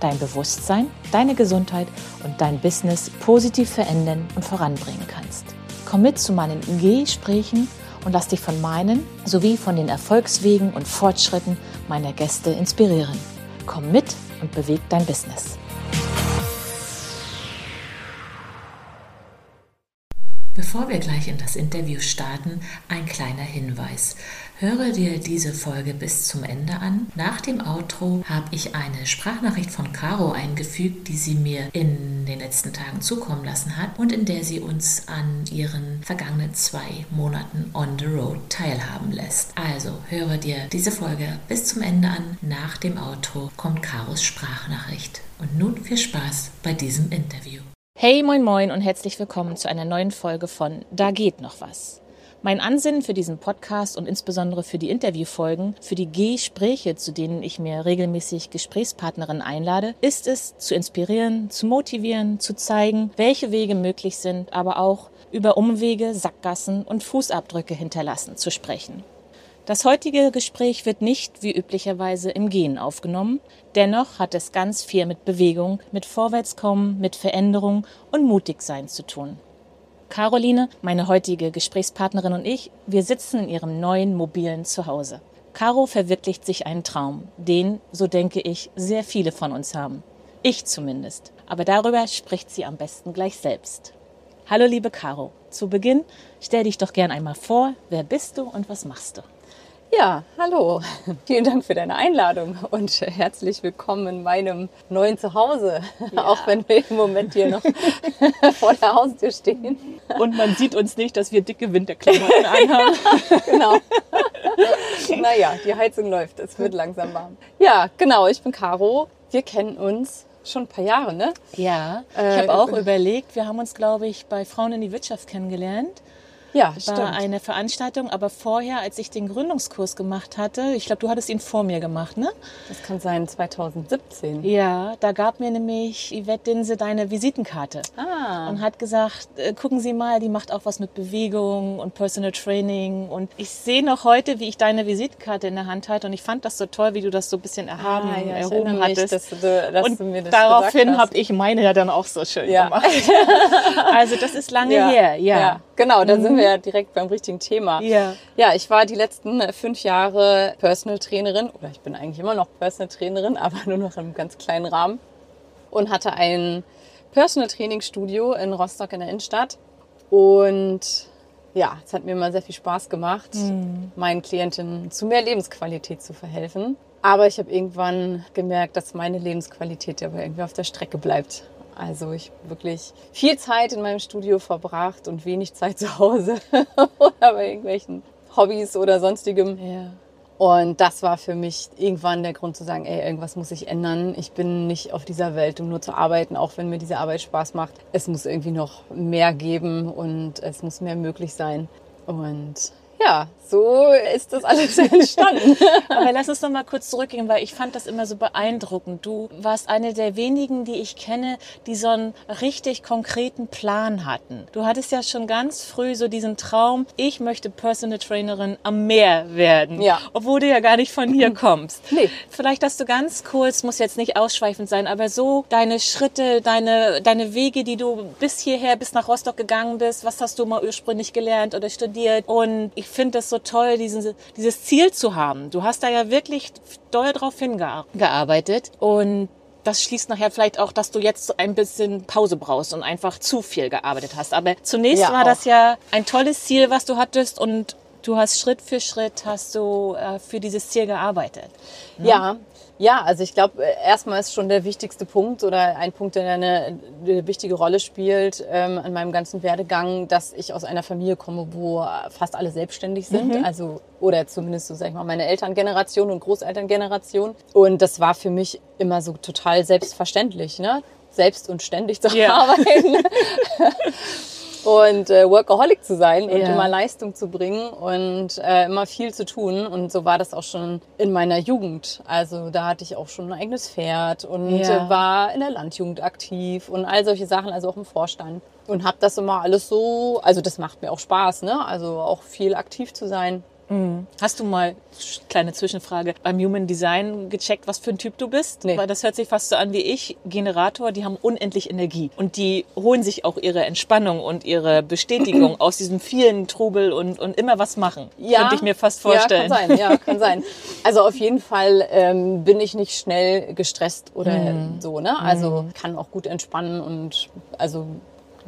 dein Bewusstsein, deine Gesundheit und dein Business positiv verändern und voranbringen kannst. Komm mit zu meinen Gesprächen und lass dich von meinen sowie von den Erfolgswegen und Fortschritten meiner Gäste inspirieren. Komm mit und beweg dein Business. Bevor wir gleich in das Interview starten, ein kleiner Hinweis. Höre dir diese Folge bis zum Ende an. Nach dem Outro habe ich eine Sprachnachricht von Caro eingefügt, die sie mir in den letzten Tagen zukommen lassen hat und in der sie uns an ihren vergangenen zwei Monaten on the road teilhaben lässt. Also höre dir diese Folge bis zum Ende an. Nach dem Outro kommt Caros Sprachnachricht. Und nun viel Spaß bei diesem Interview. Hey, moin, moin und herzlich willkommen zu einer neuen Folge von Da geht noch was. Mein Ansinnen für diesen Podcast und insbesondere für die Interviewfolgen, für die Gespräche, zu denen ich mir regelmäßig Gesprächspartnerinnen einlade, ist es, zu inspirieren, zu motivieren, zu zeigen, welche Wege möglich sind, aber auch über Umwege, Sackgassen und Fußabdrücke hinterlassen zu sprechen. Das heutige Gespräch wird nicht wie üblicherweise im Gehen aufgenommen. Dennoch hat es ganz viel mit Bewegung, mit Vorwärtskommen, mit Veränderung und Mutigsein zu tun. Caroline, meine heutige Gesprächspartnerin und ich, wir sitzen in ihrem neuen mobilen Zuhause. Caro verwirklicht sich einen Traum, den, so denke ich, sehr viele von uns haben. Ich zumindest. Aber darüber spricht sie am besten gleich selbst. Hallo liebe Caro, zu Beginn stell dich doch gern einmal vor, wer bist du und was machst du? Ja, hallo. Vielen Dank für deine Einladung und herzlich willkommen in meinem neuen Zuhause, ja. auch wenn wir im Moment hier noch vor der Haustür stehen. Und man sieht uns nicht, dass wir dicke Winterklamotten anhaben. genau. naja, die Heizung läuft, es wird langsam warm. Ja, genau, ich bin Caro. Wir kennen uns schon ein paar Jahre, ne? Ja, ich äh, habe auch überlegt, wir haben uns, glaube ich, bei Frauen in die Wirtschaft kennengelernt. Ja, war stimmt. eine Veranstaltung, aber vorher, als ich den Gründungskurs gemacht hatte, ich glaube, du hattest ihn vor mir gemacht, ne? Das kann sein 2017. Ja, da gab mir nämlich Yvette Dinse deine Visitenkarte ah. und hat gesagt, äh, gucken Sie mal, die macht auch was mit Bewegung und Personal Training und ich sehe noch heute, wie ich deine Visitenkarte in der Hand hatte und ich fand das so toll, wie du das so ein bisschen erhaben, ah, ja, erhoben mich, hattest. Dass du, dass und das daraufhin habe ich meine ja dann auch so schön ja. gemacht. also das ist lange ja. her, ja. ja. Genau, da mhm. sind wir ja direkt beim richtigen Thema. Ja. Ja, ich war die letzten fünf Jahre Personal Trainerin, oder ich bin eigentlich immer noch Personal Trainerin, aber nur noch einem ganz kleinen Rahmen. Und hatte ein Personal Training Studio in Rostock in der Innenstadt. Und ja, es hat mir immer sehr viel Spaß gemacht, mhm. meinen Klientinnen zu mehr Lebensqualität zu verhelfen. Aber ich habe irgendwann gemerkt, dass meine Lebensqualität aber irgendwie auf der Strecke bleibt. Also ich wirklich viel Zeit in meinem Studio verbracht und wenig Zeit zu Hause oder bei irgendwelchen Hobbys oder sonstigem. Ja. Und das war für mich irgendwann der Grund zu sagen, ey, irgendwas muss sich ändern. Ich bin nicht auf dieser Welt, um nur zu arbeiten, auch wenn mir diese Arbeit Spaß macht. Es muss irgendwie noch mehr geben und es muss mehr möglich sein. Und ja, so ist das alles entstanden. Aber lass uns noch mal kurz zurückgehen, weil ich fand das immer so beeindruckend. Du warst eine der wenigen, die ich kenne, die so einen richtig konkreten Plan hatten. Du hattest ja schon ganz früh so diesen Traum, ich möchte Personal Trainerin am Meer werden. Ja. Obwohl du ja gar nicht von hier kommst. Nee. Vielleicht hast du ganz kurz, muss jetzt nicht ausschweifend sein, aber so deine Schritte, deine, deine Wege, die du bis hierher, bis nach Rostock gegangen bist, was hast du mal ursprünglich gelernt oder studiert? Und ich finde das so toll, diesen, dieses Ziel zu haben. Du hast da ja wirklich doll drauf hingearbeitet und das schließt nachher vielleicht auch, dass du jetzt ein bisschen Pause brauchst und einfach zu viel gearbeitet hast. Aber zunächst ja, war auch. das ja ein tolles Ziel, was du hattest und du hast Schritt für Schritt hast du äh, für dieses Ziel gearbeitet. Ne? Ja, ja, also ich glaube, äh, erstmal ist schon der wichtigste Punkt oder ein Punkt, der eine, eine wichtige Rolle spielt ähm, an meinem ganzen Werdegang, dass ich aus einer Familie komme, wo fast alle selbstständig sind. Mhm. Also, oder zumindest so, sag ich mal, meine Elterngeneration und Großelterngeneration. Und das war für mich immer so total selbstverständlich. Ne? selbst und ständig zu Ja. arbeiten und äh, Workaholic zu sein und Ja. immer Leistung zu bringen und äh, immer viel zu tun. Und so war das auch schon in meiner Jugend. Also da hatte ich auch schon ein eigenes Pferd und Ja. äh, war in der Landjugend aktiv und all solche Sachen, also auch im Vorstand. Und habe das immer alles so, also das macht mir auch Spaß, ne? Also auch viel aktiv zu sein. Hast du mal, kleine Zwischenfrage, beim Human Design gecheckt, was für ein Typ du bist? Nee. Weil das hört sich fast so an wie ich. Generator, die haben unendlich Energie. Und die holen sich auch ihre Entspannung und ihre Bestätigung aus diesem vielen Trubel und, und immer was machen. Könnte ich mir fast vorstellen. Ja, kann sein, ja, kann sein. Also auf jeden Fall ähm, bin ich nicht schnell gestresst oder Mhm. so, ne? Also kann auch gut entspannen und also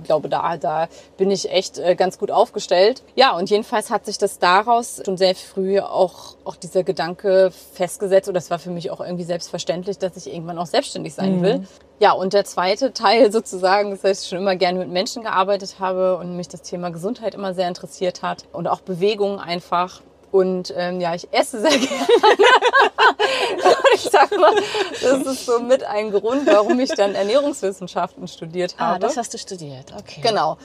glaube, da, da bin ich echt äh, ganz gut aufgestellt. Ja, und jedenfalls hat sich das daraus schon sehr früh auch, auch dieser Gedanke festgesetzt. Und das war für mich auch irgendwie selbstverständlich, dass ich irgendwann auch selbstständig sein will. Ja, und der zweite Teil sozusagen, das heißt, ich schon immer gerne mit Menschen gearbeitet habe und mich das Thema Gesundheit immer sehr interessiert hat und auch Bewegung einfach. Und ähm, ja, ich esse sehr gerne. Ich sag mal, das ist so mit ein Grund, warum ich dann Ernährungswissenschaften studiert habe. Ah, das hast du studiert. Okay. Genau.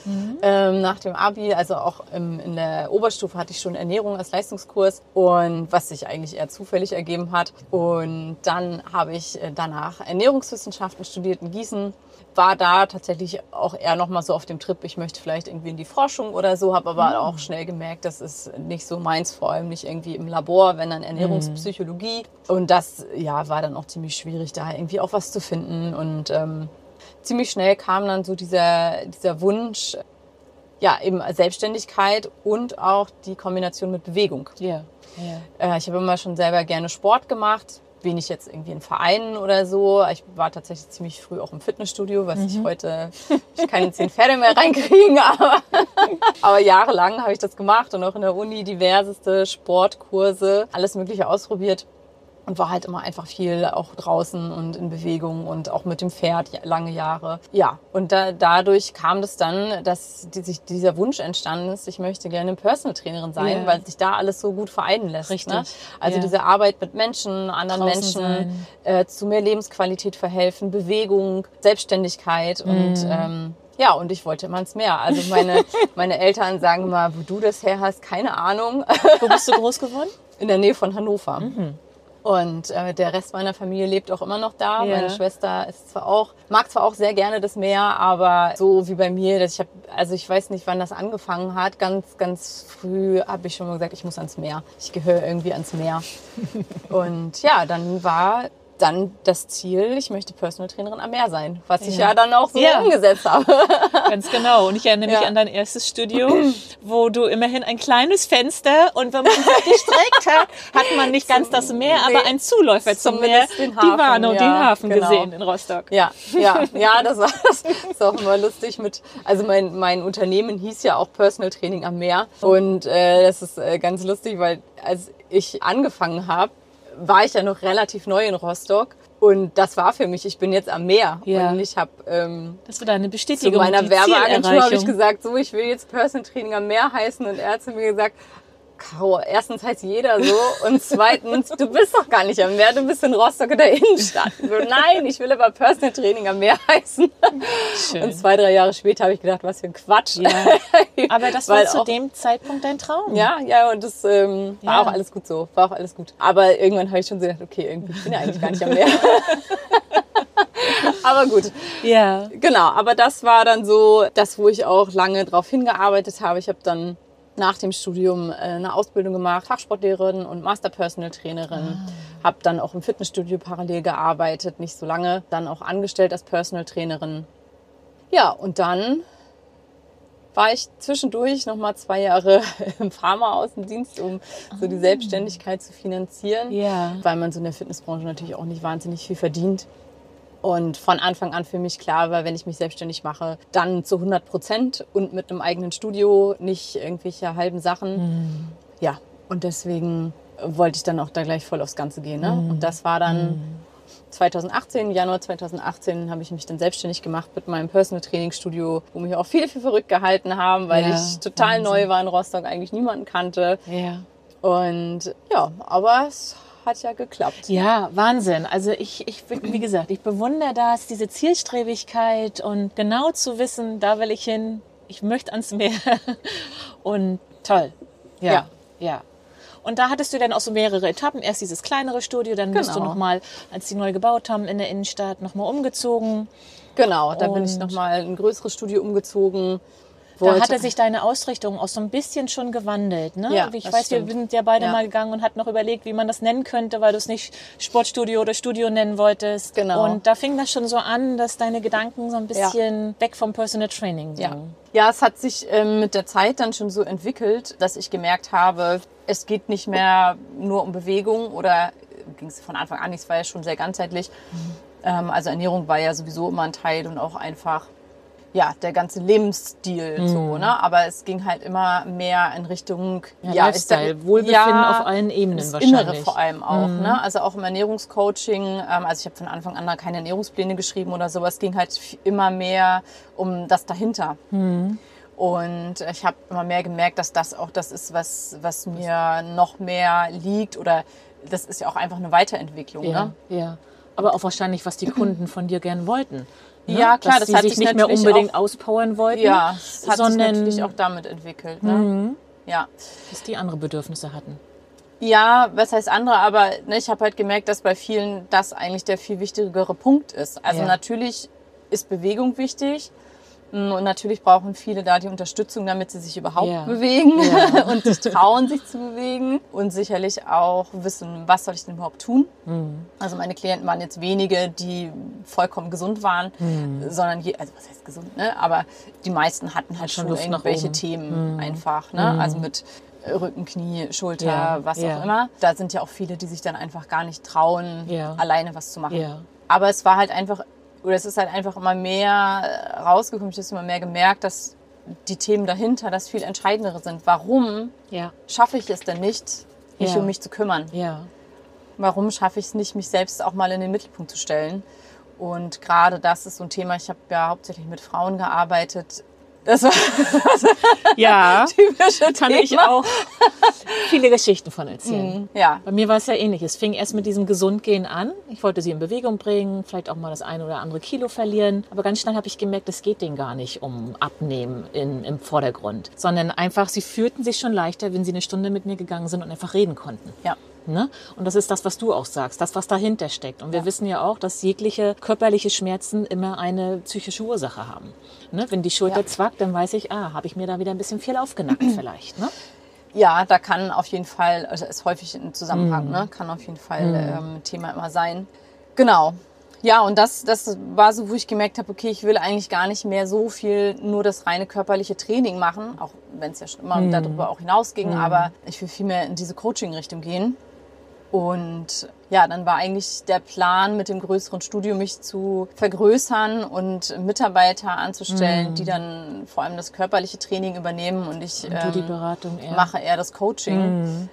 Ähm, nach dem Abi, also auch im, in der Oberstufe hatte ich schon Ernährung als Leistungskurs und was sich eigentlich eher zufällig ergeben hat. Und dann habe ich äh, danach Ernährungswissenschaften studiert in Gießen. War da tatsächlich auch eher nochmal so auf dem Trip, ich möchte vielleicht irgendwie in die Forschung oder so, habe aber auch schnell gemerkt, das ist nicht so meins, vor allem nicht irgendwie im Labor, wenn dann Ernährungspsychologie. Und das ja, war dann auch ziemlich schwierig, da irgendwie auch was zu finden. Und ähm, ziemlich schnell kam dann so dieser, dieser Wunsch, ja, eben Selbstständigkeit und auch die Kombination mit Bewegung. Ja. ja. Äh, ich habe immer schon selber gerne Sport gemacht, wenig jetzt irgendwie in Vereinen oder so. Ich war tatsächlich ziemlich früh auch im Fitnessstudio, was ich heute, ich kann zehn Pferde mehr reinkriegen, aber, aber jahrelang habe ich das gemacht und auch in der Uni diverseste Sportkurse, alles Mögliche ausprobiert und war halt immer einfach viel auch draußen und in Bewegung und auch mit dem Pferd lange Jahre. Ja, und da, dadurch kam das dann, dass die, sich dieser Wunsch entstanden ist, ich möchte gerne Personal Trainerin sein, Ja. weil sich da alles so gut vereinen lässt. Richtig, Ne? Also ja. diese Arbeit mit Menschen, anderen Draußen Menschen, äh, zu mehr Lebensqualität verhelfen, Bewegung, Selbstständigkeit und Mhm. ähm, ja, und ich wollte immer ins Meer. Also meine, meine Eltern sagen mal, wo du das her hast, keine Ahnung. Wo bist du groß geworden? in der Nähe von Hannover. Mhm. Und äh, der Rest meiner Familie lebt auch immer noch da. Ja. Meine Schwester ist zwar auch, mag zwar auch sehr gerne das Meer, aber so wie bei mir, dass ich habe, also ich weiß nicht, wann das angefangen hat. Ganz, ganz früh habe ich schon mal gesagt, ich muss ans Meer. Ich gehöre irgendwie ans Meer. Und ja, dann war dann das Ziel, ich möchte Personal Trainerin am Meer sein, was ich Ja. ja dann auch so Ja. umgesetzt habe. Ganz genau. Und ich erinnere mich Ja. an dein erstes Studio, wo du immerhin ein kleines Fenster und wenn man sich gestreckt hat, hat man nicht ganz das Meer, Nee. aber ein Zuläufer zum Meer, den die Hafen, Warnow, den ja, Hafen genau. gesehen in Rostock. Ja, ja, ja, das war das ist auch immer lustig mit. Also mein mein Unternehmen hieß ja auch Personal Training am Meer und äh, das ist äh, ganz lustig, weil als ich angefangen habe, war ich ja noch relativ neu in Rostock und das war für mich. Ich bin jetzt am Meer Ja. und ich habe ähm, Das war deine zu Bestätigung. meiner die Werbeagentur habe ich gesagt, so ich will jetzt Personal Training am Meer heißen und er hat zu mir gesagt. Caro, erstens heißt jeder so und zweitens, du bist doch gar nicht am Meer, du bist in Rostock in der Innenstadt. So, Nein, ich will aber Personal Training am Meer heißen. Schön. Und zwei, drei Jahre später habe ich gedacht, was für ein Quatsch. Ja. Aber das war zu auch- dem Zeitpunkt dein Traum. Ja, ja, und das ähm, war Ja. auch alles gut so. War auch alles gut. Aber irgendwann habe ich schon so gedacht, okay, irgendwie ich bin ja eigentlich gar nicht am Meer. aber gut. Ja. Genau, aber das war dann so das, wo ich auch lange drauf hingearbeitet habe. Ich habe dann nach dem Studium äh, eine Ausbildung gemacht, Fachsportlehrerin und Master Personal Trainerin. Habe dann auch im Fitnessstudio parallel gearbeitet, nicht so lange, dann auch angestellt als Personal Trainerin. Ja, und dann war ich zwischendurch noch mal zwei Jahre im Pharmaaußendienst, um so die Selbstständigkeit zu finanzieren Ja. weil man so in der Fitnessbranche natürlich auch nicht wahnsinnig viel verdient. Und von Anfang an für mich klar war, wenn ich mich selbstständig mache, dann zu 100 Prozent und mit einem eigenen Studio, nicht irgendwelche halben Sachen. Ja, und deswegen wollte ich dann auch da gleich voll aufs Ganze gehen. Ne? Und das war dann 2018, Januar 2018 habe ich mich dann selbstständig gemacht mit meinem Personal Training Studio, wo mich auch viele für verrückt gehalten haben, weil Ja, ich total Wahnsinn. neu war in Rostock, eigentlich niemanden kannte. Ja. Und ja, aber es hat ja geklappt. Ja, Wahnsinn. Also ich, ich, wie gesagt, ich bewundere das, diese Zielstrebigkeit und genau zu wissen, da will ich hin, ich möchte ans Meer. Und toll. Ja, ja. ja. Und da hattest du dann auch so mehrere Etappen. Erst dieses kleinere Studio, dann genau. bist du genau. nochmal, als die neu gebaut haben in der Innenstadt, nochmal umgezogen. Genau, da bin ich nochmal ein größeres Studio umgezogen wollte. Da hatte sich deine Ausrichtung auch so ein bisschen schon gewandelt. Ne? Ja, ich weiß, stimmt. wir sind ja beide ja. mal gegangen und hatten noch überlegt, wie man das nennen könnte, weil du es nicht Sportstudio oder Studio nennen wolltest. Genau. Und da fing das schon so an, dass deine Gedanken so ein bisschen ja. weg vom Personal Training gingen. Ja. ja, es hat sich ähm, mit der Zeit dann schon so entwickelt, dass ich gemerkt habe, es geht nicht mehr nur um Bewegung oder ging es von Anfang an nicht, es war ja schon sehr ganzheitlich. Mhm. Ähm, also Ernährung war ja sowieso immer ein Teil und auch einfach ja, der ganze Lebensstil mhm. so, ne? Aber es ging halt immer mehr in Richtung ja, ja Lifestyle, da, Wohlbefinden ja, auf allen Ebenen das wahrscheinlich. Innere vor allem auch, mhm. ne? Also auch im Ernährungscoaching, ähm, also ich habe von Anfang an da keine Ernährungspläne geschrieben oder sowas, ging halt immer mehr um das dahinter. Mhm. Und ich habe immer mehr gemerkt, dass das auch das ist, was, was mir noch mehr liegt oder das ist ja auch einfach eine Weiterentwicklung. Ja, ne? ja. Aber auch wahrscheinlich, was die Kunden von dir gern wollten. Ne? Ja, klar, dass das hat sich nicht mehr unbedingt auch, auspowern wollten. Ja, das hat sondern, sich natürlich auch damit entwickelt. Ne? Mhm. Ja. Dass die andere Bedürfnisse hatten. Ja, was heißt andere, aber ne, ich habe halt gemerkt, dass bei vielen das eigentlich der viel wichtigere Punkt ist. Also ja. natürlich ist Bewegung wichtig, und natürlich brauchen viele da die Unterstützung, damit sie sich überhaupt yeah. bewegen yeah. und sich trauen, sich zu bewegen und sicherlich auch wissen, was soll ich denn überhaupt tun. Mhm. Also meine Klienten waren jetzt wenige, die vollkommen gesund waren, mhm. sondern je, also was heißt gesund, ne? Aber die meisten hatten halt schon, schon irgendwelche Themen mhm. einfach, ne? Mhm. Also mit Rücken, Knie, Schulter, ja, was auch immer. Da sind ja auch viele, die sich dann einfach gar nicht trauen, alleine was zu machen. Aber es war halt einfach oder es ist halt einfach immer mehr rausgekommen, ich habe immer mehr gemerkt, dass die Themen dahinter das viel entscheidendere sind. Warum ja. schaffe ich es denn nicht, mich ja. um mich zu kümmern? Ja. Warum schaffe ich es nicht, mich selbst auch mal in den Mittelpunkt zu stellen? Und gerade das ist so ein Thema, ich habe ja hauptsächlich mit Frauen gearbeitet, das war ja, typische kann Thema. ich auch viele Geschichten von erzählen. Mhm, ja. Bei mir war es ja ähnlich. Es fing erst mit diesem Gesundgehen an. Ich wollte sie in Bewegung bringen, vielleicht auch mal das eine oder andere Kilo verlieren. Aber ganz schnell habe ich gemerkt, es geht denen gar nicht um Abnehmen in, im Vordergrund, sondern einfach, sie fühlten sich schon leichter, wenn sie eine Stunde mit mir gegangen sind und einfach reden konnten. Ja. Ne? Und das ist das, was du auch sagst, das, was dahinter steckt. Und wir ja. wissen ja auch, dass jegliche körperliche Schmerzen immer eine psychische Ursache haben. Ne? Wenn die Schulter ja. zwackt, dann weiß ich, ah, habe ich mir da wieder ein bisschen viel aufgenackt vielleicht. Ne? Ja, da kann auf jeden Fall, also ist häufig ein Zusammenhang, mm. ne? kann auf jeden Fall mm. ähm, Thema immer sein. Genau. Ja, und das, das war so, wo ich gemerkt habe, okay, ich will eigentlich gar nicht mehr so viel nur das reine körperliche Training machen, auch wenn es ja schon immer mm. darüber auch hinausging, aber ich will viel mehr in diese Coaching-Richtung gehen. Und ja, dann war eigentlich der Plan, mit dem größeren Studio mich zu vergrößern und Mitarbeiter anzustellen, mm. die dann vor allem das körperliche Training übernehmen und ich und ähm, eher. mache eher das Coaching. Mm.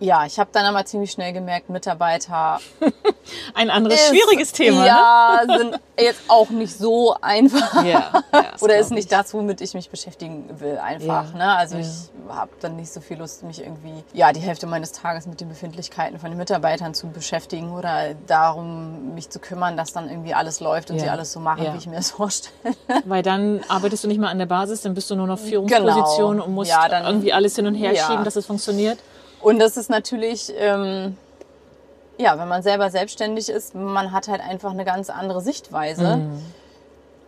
Ja, ich habe dann aber ziemlich schnell gemerkt, Mitarbeiter. Ein anderes ist, schwieriges Thema. Ja, ne? sind jetzt auch nicht so einfach. Ja, ja, Oder ist nicht das, womit ich mich beschäftigen will, einfach. Ja, ne? Also ja. ich habe dann nicht so viel Lust, mich irgendwie, ja, die Hälfte meines Tages mit den Befindlichkeiten von den Mitarbeitern zu beschäftigen oder darum, mich zu kümmern, dass dann irgendwie alles läuft und sie alles so machen, wie ich mir das vorstelle. Weil dann arbeitest du nicht mehr an der Basis, dann bist du nur noch Führungsposition genau. und musst dann, irgendwie alles hin und her schieben, dass es funktioniert. Und das ist natürlich, ähm, ja, wenn man selber selbstständig ist, man hat halt einfach eine ganz andere Sichtweise. Mhm.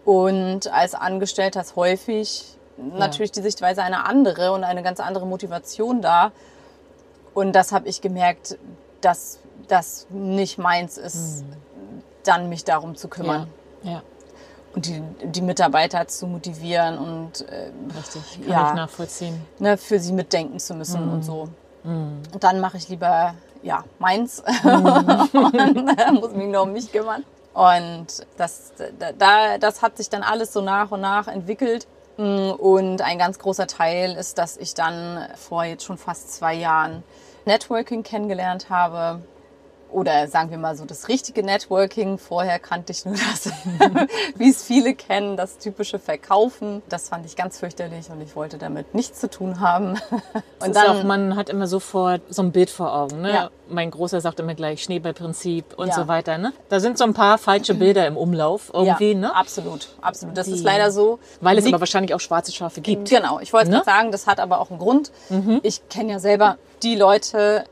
Und als Angestellter ist häufig ja. natürlich die Sichtweise eine andere und eine ganz andere Motivation da. Und das habe ich gemerkt, dass das nicht meins ist, mhm. dann mich darum zu kümmern. Ja. ja. Und die, die Mitarbeiter zu motivieren und äh, Richtig, kann ja, ich nachvollziehen. Ne, für sie mitdenken zu müssen mhm. und so. Mhm. Und dann mache ich lieber ja, meins mhm. und muss mich nur um mich kümmern. Und das, da, das hat sich dann alles so nach und nach entwickelt. Und ein ganz großer Teil ist, dass ich dann vor jetzt schon fast zwei Jahren Networking kennengelernt habe. Oder sagen wir mal so das richtige Networking. Vorher kannte ich nur das, wie es viele kennen, das typische Verkaufen. Das fand ich ganz fürchterlich und ich wollte damit nichts zu tun haben. und dann, auch, man hat immer sofort so ein Bild vor Augen. Ne? Ja. Mein Großer sagt immer gleich Schneeballprinzip und ja. so weiter. Ne? Da sind so ein paar falsche Bilder im Umlauf irgendwie. Ja, ne? Absolut, absolut. Das Die, ist leider so. Weil es aber wahrscheinlich auch schwarze Schafe gibt. Genau, ich wollte ne? sagen, das hat aber auch einen Grund. Mhm. Ich kenne ja selber die Leute,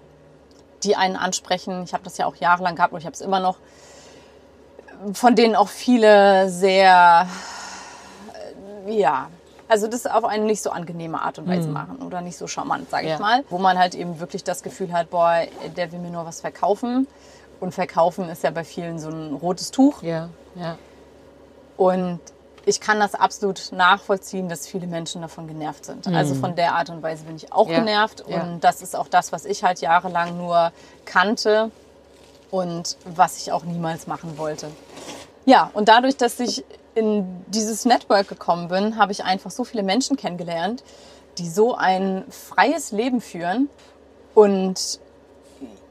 die einen ansprechen. Ich habe das ja auch jahrelang gehabt und ich habe es immer noch. Von denen auch viele sehr, äh, ja, also das auf eine nicht so angenehme Art und Weise mhm. machen oder nicht so charmant, sage ja. ich mal. Wo man halt eben wirklich das Gefühl hat, boah, der will mir nur was verkaufen. Und verkaufen ist ja bei vielen so ein rotes Tuch. Ja, ja. Und ich kann das absolut nachvollziehen, dass viele Menschen davon genervt sind. Mhm. Also von der Art und Weise bin ich auch ja. genervt. Und ja. das ist auch das, was ich halt jahrelang nur kannte und was ich auch niemals machen wollte. Ja, und dadurch, dass ich in dieses Network gekommen bin, habe ich einfach so viele Menschen kennengelernt, die so ein freies Leben führen und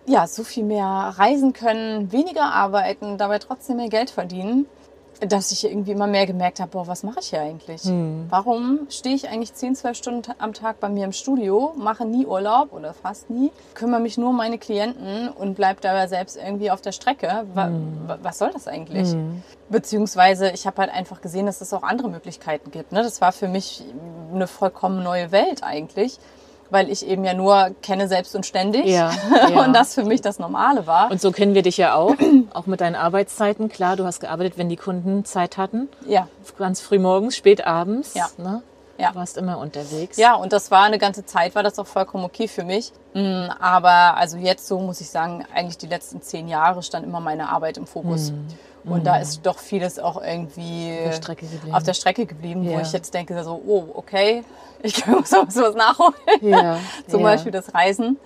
ja, so viel mehr reisen können, weniger arbeiten, dabei trotzdem mehr Geld verdienen dass ich irgendwie immer mehr gemerkt habe, boah, was mache ich hier eigentlich? Hm. Warum stehe ich eigentlich 10, 12 Stunden am Tag bei mir im Studio, mache nie Urlaub oder fast nie, kümmere mich nur um meine Klienten und bleibe dabei selbst irgendwie auf der Strecke? Hm. Was soll das eigentlich? Hm. Beziehungsweise ich habe halt einfach gesehen, dass es auch andere Möglichkeiten gibt. Ne? Das war für mich eine vollkommen neue Welt eigentlich weil ich eben ja nur kenne selbst und ständig ja, ja. und das für mich das Normale war. Und so kennen wir dich ja auch, auch mit deinen Arbeitszeiten. Klar, du hast gearbeitet, wenn die Kunden Zeit hatten. Ja. Ganz früh morgens, spät abends. Ja. Ne? Ja. Du warst immer unterwegs. Ja, und das war eine ganze Zeit, war das auch vollkommen okay für mich. Mm, aber also jetzt so muss ich sagen, eigentlich die letzten zehn Jahre stand immer meine Arbeit im Fokus. Mhm. Und mhm. da ist doch vieles auch irgendwie auf der Strecke geblieben, auf der Strecke geblieben ja. wo ich jetzt denke, so, oh, okay, ich muss auch sowas nachholen. Ja. Zum ja. Beispiel das Reisen.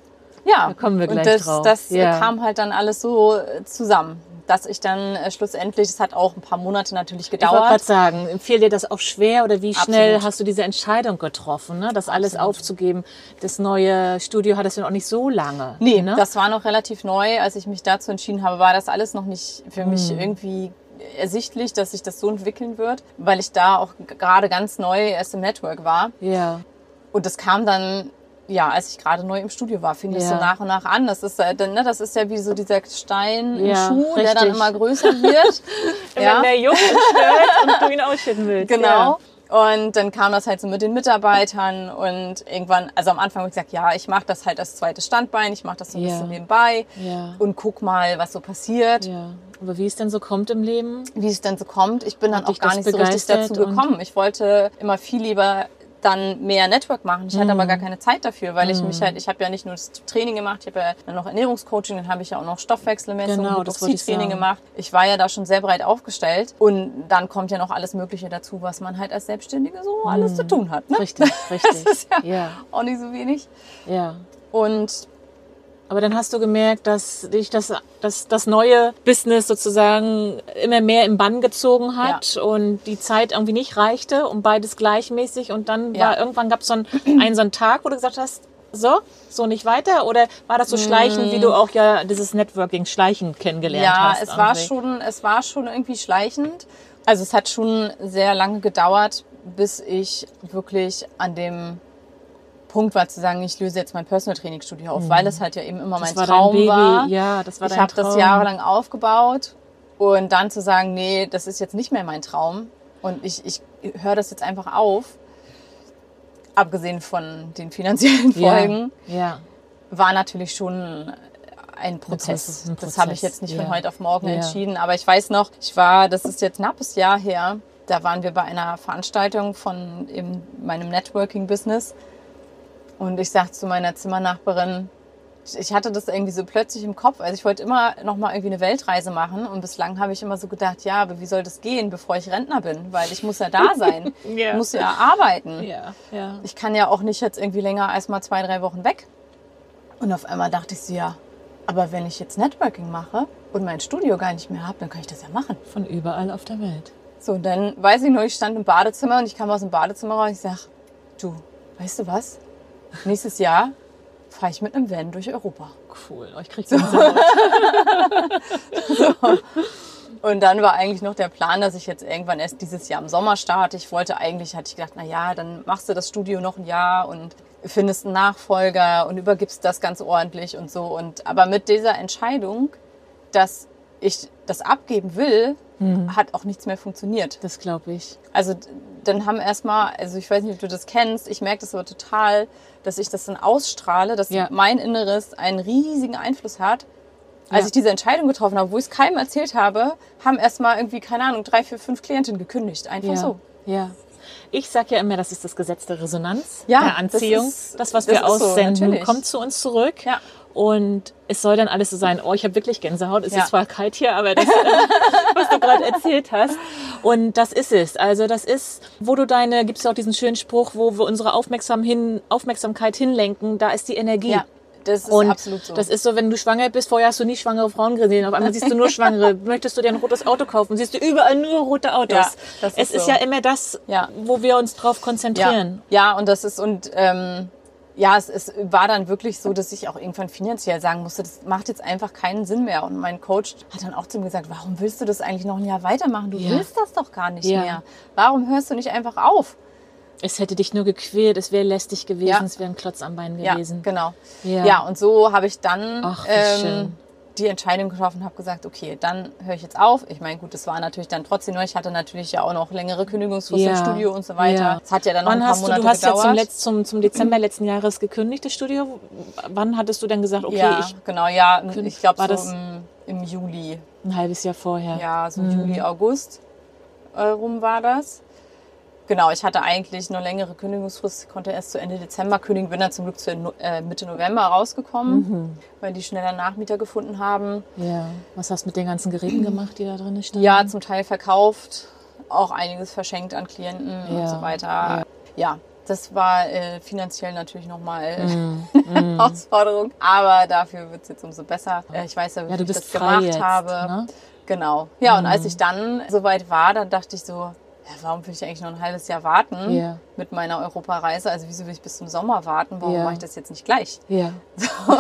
Ja, da kommen wir gleich und das, drauf. das kam halt dann alles so zusammen dass ich dann äh, schlussendlich, es hat auch ein paar Monate natürlich gedauert. Ich wollte gerade sagen, fiel dir das auch schwer oder wie schnell Absolut. hast du diese Entscheidung getroffen, ne? das alles Absolut. aufzugeben? Das neue Studio hattest du noch nicht so lange. Nee, ne? das war noch relativ neu. Als ich mich dazu entschieden habe, war das alles noch nicht für mich hm. irgendwie ersichtlich, dass sich das so entwickeln wird, weil ich da auch gerade ganz neu erst im Network war. Ja. Und das kam dann ja, als ich gerade neu im Studio war, fing ja. das so nach und nach an. Das ist, äh, ne, das ist ja wie so dieser Stein im ja, Schuh, richtig. der dann immer größer wird. ja. Wenn der Junge stört und du ihn ausschütten willst. Genau. Ja. Und dann kam das halt so mit den Mitarbeitern und irgendwann, also am Anfang habe ich gesagt, ja, ich mache das halt als zweites Standbein, ich mache das so ein ja. bisschen nebenbei ja. und guck mal, was so passiert. Ja. Aber wie es denn so kommt im Leben? Wie es denn so kommt, ich bin Hat dann auch gar nicht so richtig dazu gekommen. Ich wollte immer viel lieber dann mehr Network machen. Ich mhm. hatte aber gar mhm. keine Zeit dafür, weil ich mich mhm. halt, ich habe ja nicht nur das Training gemacht, ich habe ja dann noch Ernährungscoaching, dann habe ich ja auch noch Stoffwechselmessung, genau, Training gemacht. Ich war ja da schon sehr breit aufgestellt und dann kommt ja noch alles Mögliche dazu, was man halt als Selbstständige so mhm. alles zu tun hat. Ne? Richtig, richtig. Das ist ja, ja auch nicht so wenig. Ja. Und aber dann hast du gemerkt, dass dich das, das, das neue Business sozusagen immer mehr im Bann gezogen hat ja. und die Zeit irgendwie nicht reichte um beides gleichmäßig. Und dann ja. war irgendwann gab es so einen, einen so einen Tag, wo du gesagt hast, so, so nicht weiter? Oder war das so schleichend, wie du auch ja dieses Networking schleichend kennengelernt ja, hast? Ja, es war schon, es war schon irgendwie schleichend. Also es hat schon sehr lange gedauert, bis ich wirklich an dem Punkt war zu sagen, ich löse jetzt mein Personal Training Studio auf, mhm. weil es halt ja eben immer das mein war Traum war. Ja, das war ich habe das jahrelang aufgebaut und dann zu sagen, nee, das ist jetzt nicht mehr mein Traum und ich, ich höre das jetzt einfach auf, abgesehen von den finanziellen Folgen, ja, ja. war natürlich schon ein Prozess. Ein Prozess. Das habe ich jetzt nicht ja. von heute auf morgen entschieden, aber ich weiß noch, ich war, das ist jetzt knappes Jahr her, da waren wir bei einer Veranstaltung von eben meinem Networking-Business und ich sagte zu meiner Zimmernachbarin, ich hatte das irgendwie so plötzlich im Kopf. Also ich wollte immer noch mal irgendwie eine Weltreise machen und bislang habe ich immer so gedacht, ja, aber wie soll das gehen, bevor ich Rentner bin? Weil ich muss ja da sein, ja. muss ja arbeiten. Ja, ja. Ich kann ja auch nicht jetzt irgendwie länger als mal zwei, drei Wochen weg. Und auf einmal dachte ich so, ja, aber wenn ich jetzt Networking mache und mein Studio gar nicht mehr habe, dann kann ich das ja machen. Von überall auf der Welt. So, und dann weiß ich nur, ich stand im Badezimmer und ich kam aus dem Badezimmer raus und ich sag, du, weißt du was? Nächstes Jahr fahre ich mit einem Van durch Europa. cool. Oh, ich krieg so. so. Und dann war eigentlich noch der Plan, dass ich jetzt irgendwann erst dieses Jahr im Sommer starte. Ich wollte eigentlich, hatte ich gedacht, na ja, dann machst du das Studio noch ein Jahr und findest einen Nachfolger und übergibst das ganz ordentlich und so. Und aber mit dieser Entscheidung, dass ich das abgeben will, mhm. hat auch nichts mehr funktioniert. Das glaube ich. Also dann haben erstmal, also ich weiß nicht, ob du das kennst, ich merke das aber total, dass ich das dann ausstrahle, dass ja. mein Inneres einen riesigen Einfluss hat. Als ja. ich diese Entscheidung getroffen habe, wo ich es keinem erzählt habe, haben erstmal irgendwie, keine Ahnung, drei, vier, fünf Klientinnen gekündigt. Einfach ja. so. Ja. Ich sage ja immer, das ist das Gesetz der Resonanz, ja, der Anziehung. Das, ist, das was das wir aussenden, so, kommt zu uns zurück. Ja. Und es soll dann alles so sein, oh, ich habe wirklich Gänsehaut. Es ja. ist zwar kalt hier, aber das, was du gerade erzählt hast. Und das ist es. Also das ist, wo du deine, gibt es auch diesen schönen Spruch, wo wir unsere Aufmerksam hin, Aufmerksamkeit hinlenken, da ist die Energie. Ja. Das ist und absolut so. Das ist so, wenn du schwanger bist, vorher hast du nie schwangere Frauen gesehen. Auf einmal siehst du nur Schwangere. Möchtest du dir ein rotes Auto kaufen? Siehst du überall nur rote Autos. Ja, das ist es ist so. ja immer das, ja. wo wir uns drauf konzentrieren. Ja, ja und das ist, und ähm, ja, es, es war dann wirklich so, dass ich auch irgendwann finanziell sagen musste, das macht jetzt einfach keinen Sinn mehr. Und mein Coach hat dann auch zu mir gesagt, warum willst du das eigentlich noch ein Jahr weitermachen? Du ja. willst das doch gar nicht ja. mehr. Warum hörst du nicht einfach auf? Es hätte dich nur gequält, es wäre lästig gewesen, ja. es wäre ein Klotz am Bein gewesen. Ja, genau. Ja, ja und so habe ich dann Ach, ähm, die Entscheidung getroffen, habe gesagt, okay, dann höre ich jetzt auf. Ich meine, gut, das war natürlich dann trotzdem nur, ich hatte natürlich ja auch noch längere Kündigungsfrist ja. im Studio und so weiter. Es hat ja dann noch Wann ein paar Monate du, du hast gedauert. ja zum, Letz-, zum, zum Dezember letzten Jahres gekündigt, das Studio. Wann hattest du denn gesagt, okay, ja, ich... genau, ja, ich glaube so das im, im, Juli. Ein halbes Jahr vorher. Ja, so mhm. Juli, August äh, rum war das. Genau, ich hatte eigentlich eine längere Kündigungsfrist, konnte erst zu Ende Dezember kündigen, bin dann zum Glück zu äh, Mitte November rausgekommen, mhm. weil die schneller Nachmieter gefunden haben. Ja, was hast du mit den ganzen Geräten gemacht, die da drin standen? Ja, zum Teil verkauft, auch einiges verschenkt an Klienten ja. und so weiter. Ja, ja das war äh, finanziell natürlich nochmal mm, eine mm. Herausforderung, aber dafür wird es jetzt umso besser. Äh, ich weiß ja, wie ja, ich das gemacht jetzt, habe. Ne? Genau. Ja, und als mhm. ich dann soweit war, dann dachte ich so, warum will ich eigentlich noch ein halbes Jahr warten yeah. mit meiner Europareise? Also wieso will ich bis zum Sommer warten? Warum yeah. mache ich das jetzt nicht gleich? Ja. So.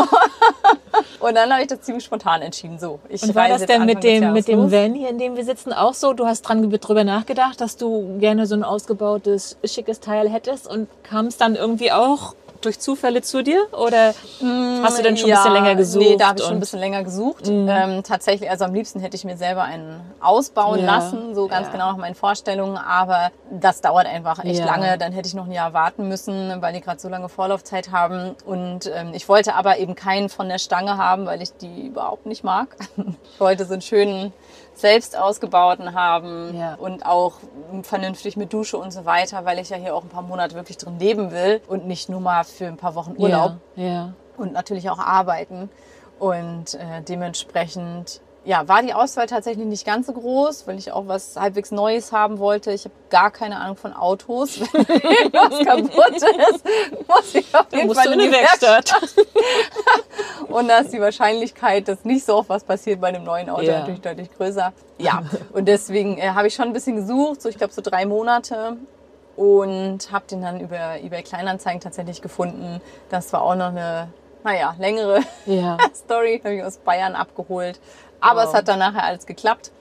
Und dann habe ich das ziemlich spontan entschieden. So, ich Und war das denn mit dem, mit dem Van hier, in dem wir sitzen, auch so? Du hast dran drüber nachgedacht, dass du gerne so ein ausgebautes, schickes Teil hättest und kam es dann irgendwie auch durch Zufälle zu dir oder mm, hast du denn schon ja, ein bisschen länger gesucht? Nee, da habe ich schon ein bisschen länger gesucht. Mm. Ähm, tatsächlich, also am liebsten hätte ich mir selber einen ausbauen ja. lassen, so ganz ja. genau nach meinen Vorstellungen, aber das dauert einfach echt lange. Dann hätte ich noch ein Jahr warten müssen, weil die gerade so lange Vorlaufzeit haben. Und ähm, ich wollte aber eben keinen von der Stange haben, weil ich die überhaupt nicht mag. ich wollte so einen schönen selbst ausgebauten haben ja. und auch vernünftig mit Dusche und so weiter, weil ich ja hier auch ein paar Monate wirklich drin leben will und nicht nur mal für ein paar Wochen Urlaub. Ja, ja. Und natürlich auch arbeiten. Und äh, dementsprechend ja, war die Auswahl tatsächlich nicht ganz so groß, weil ich auch was halbwegs Neues haben wollte. Ich habe gar keine Ahnung von Autos. Wenn irgendwas kaputt ist, muss ich auf jeden Fall in die Werkstatt. und da ist die Wahrscheinlichkeit, dass nicht so oft was passiert bei einem neuen Auto yeah. natürlich deutlich größer. Ja, und deswegen äh, habe ich schon ein bisschen gesucht, so ich glaube so drei Monate und habe den dann über eBay Kleinanzeigen tatsächlich gefunden. Das war auch noch eine naja, längere ja. Story, habe ich aus Bayern abgeholt. Aber wow. es hat dann nachher alles geklappt.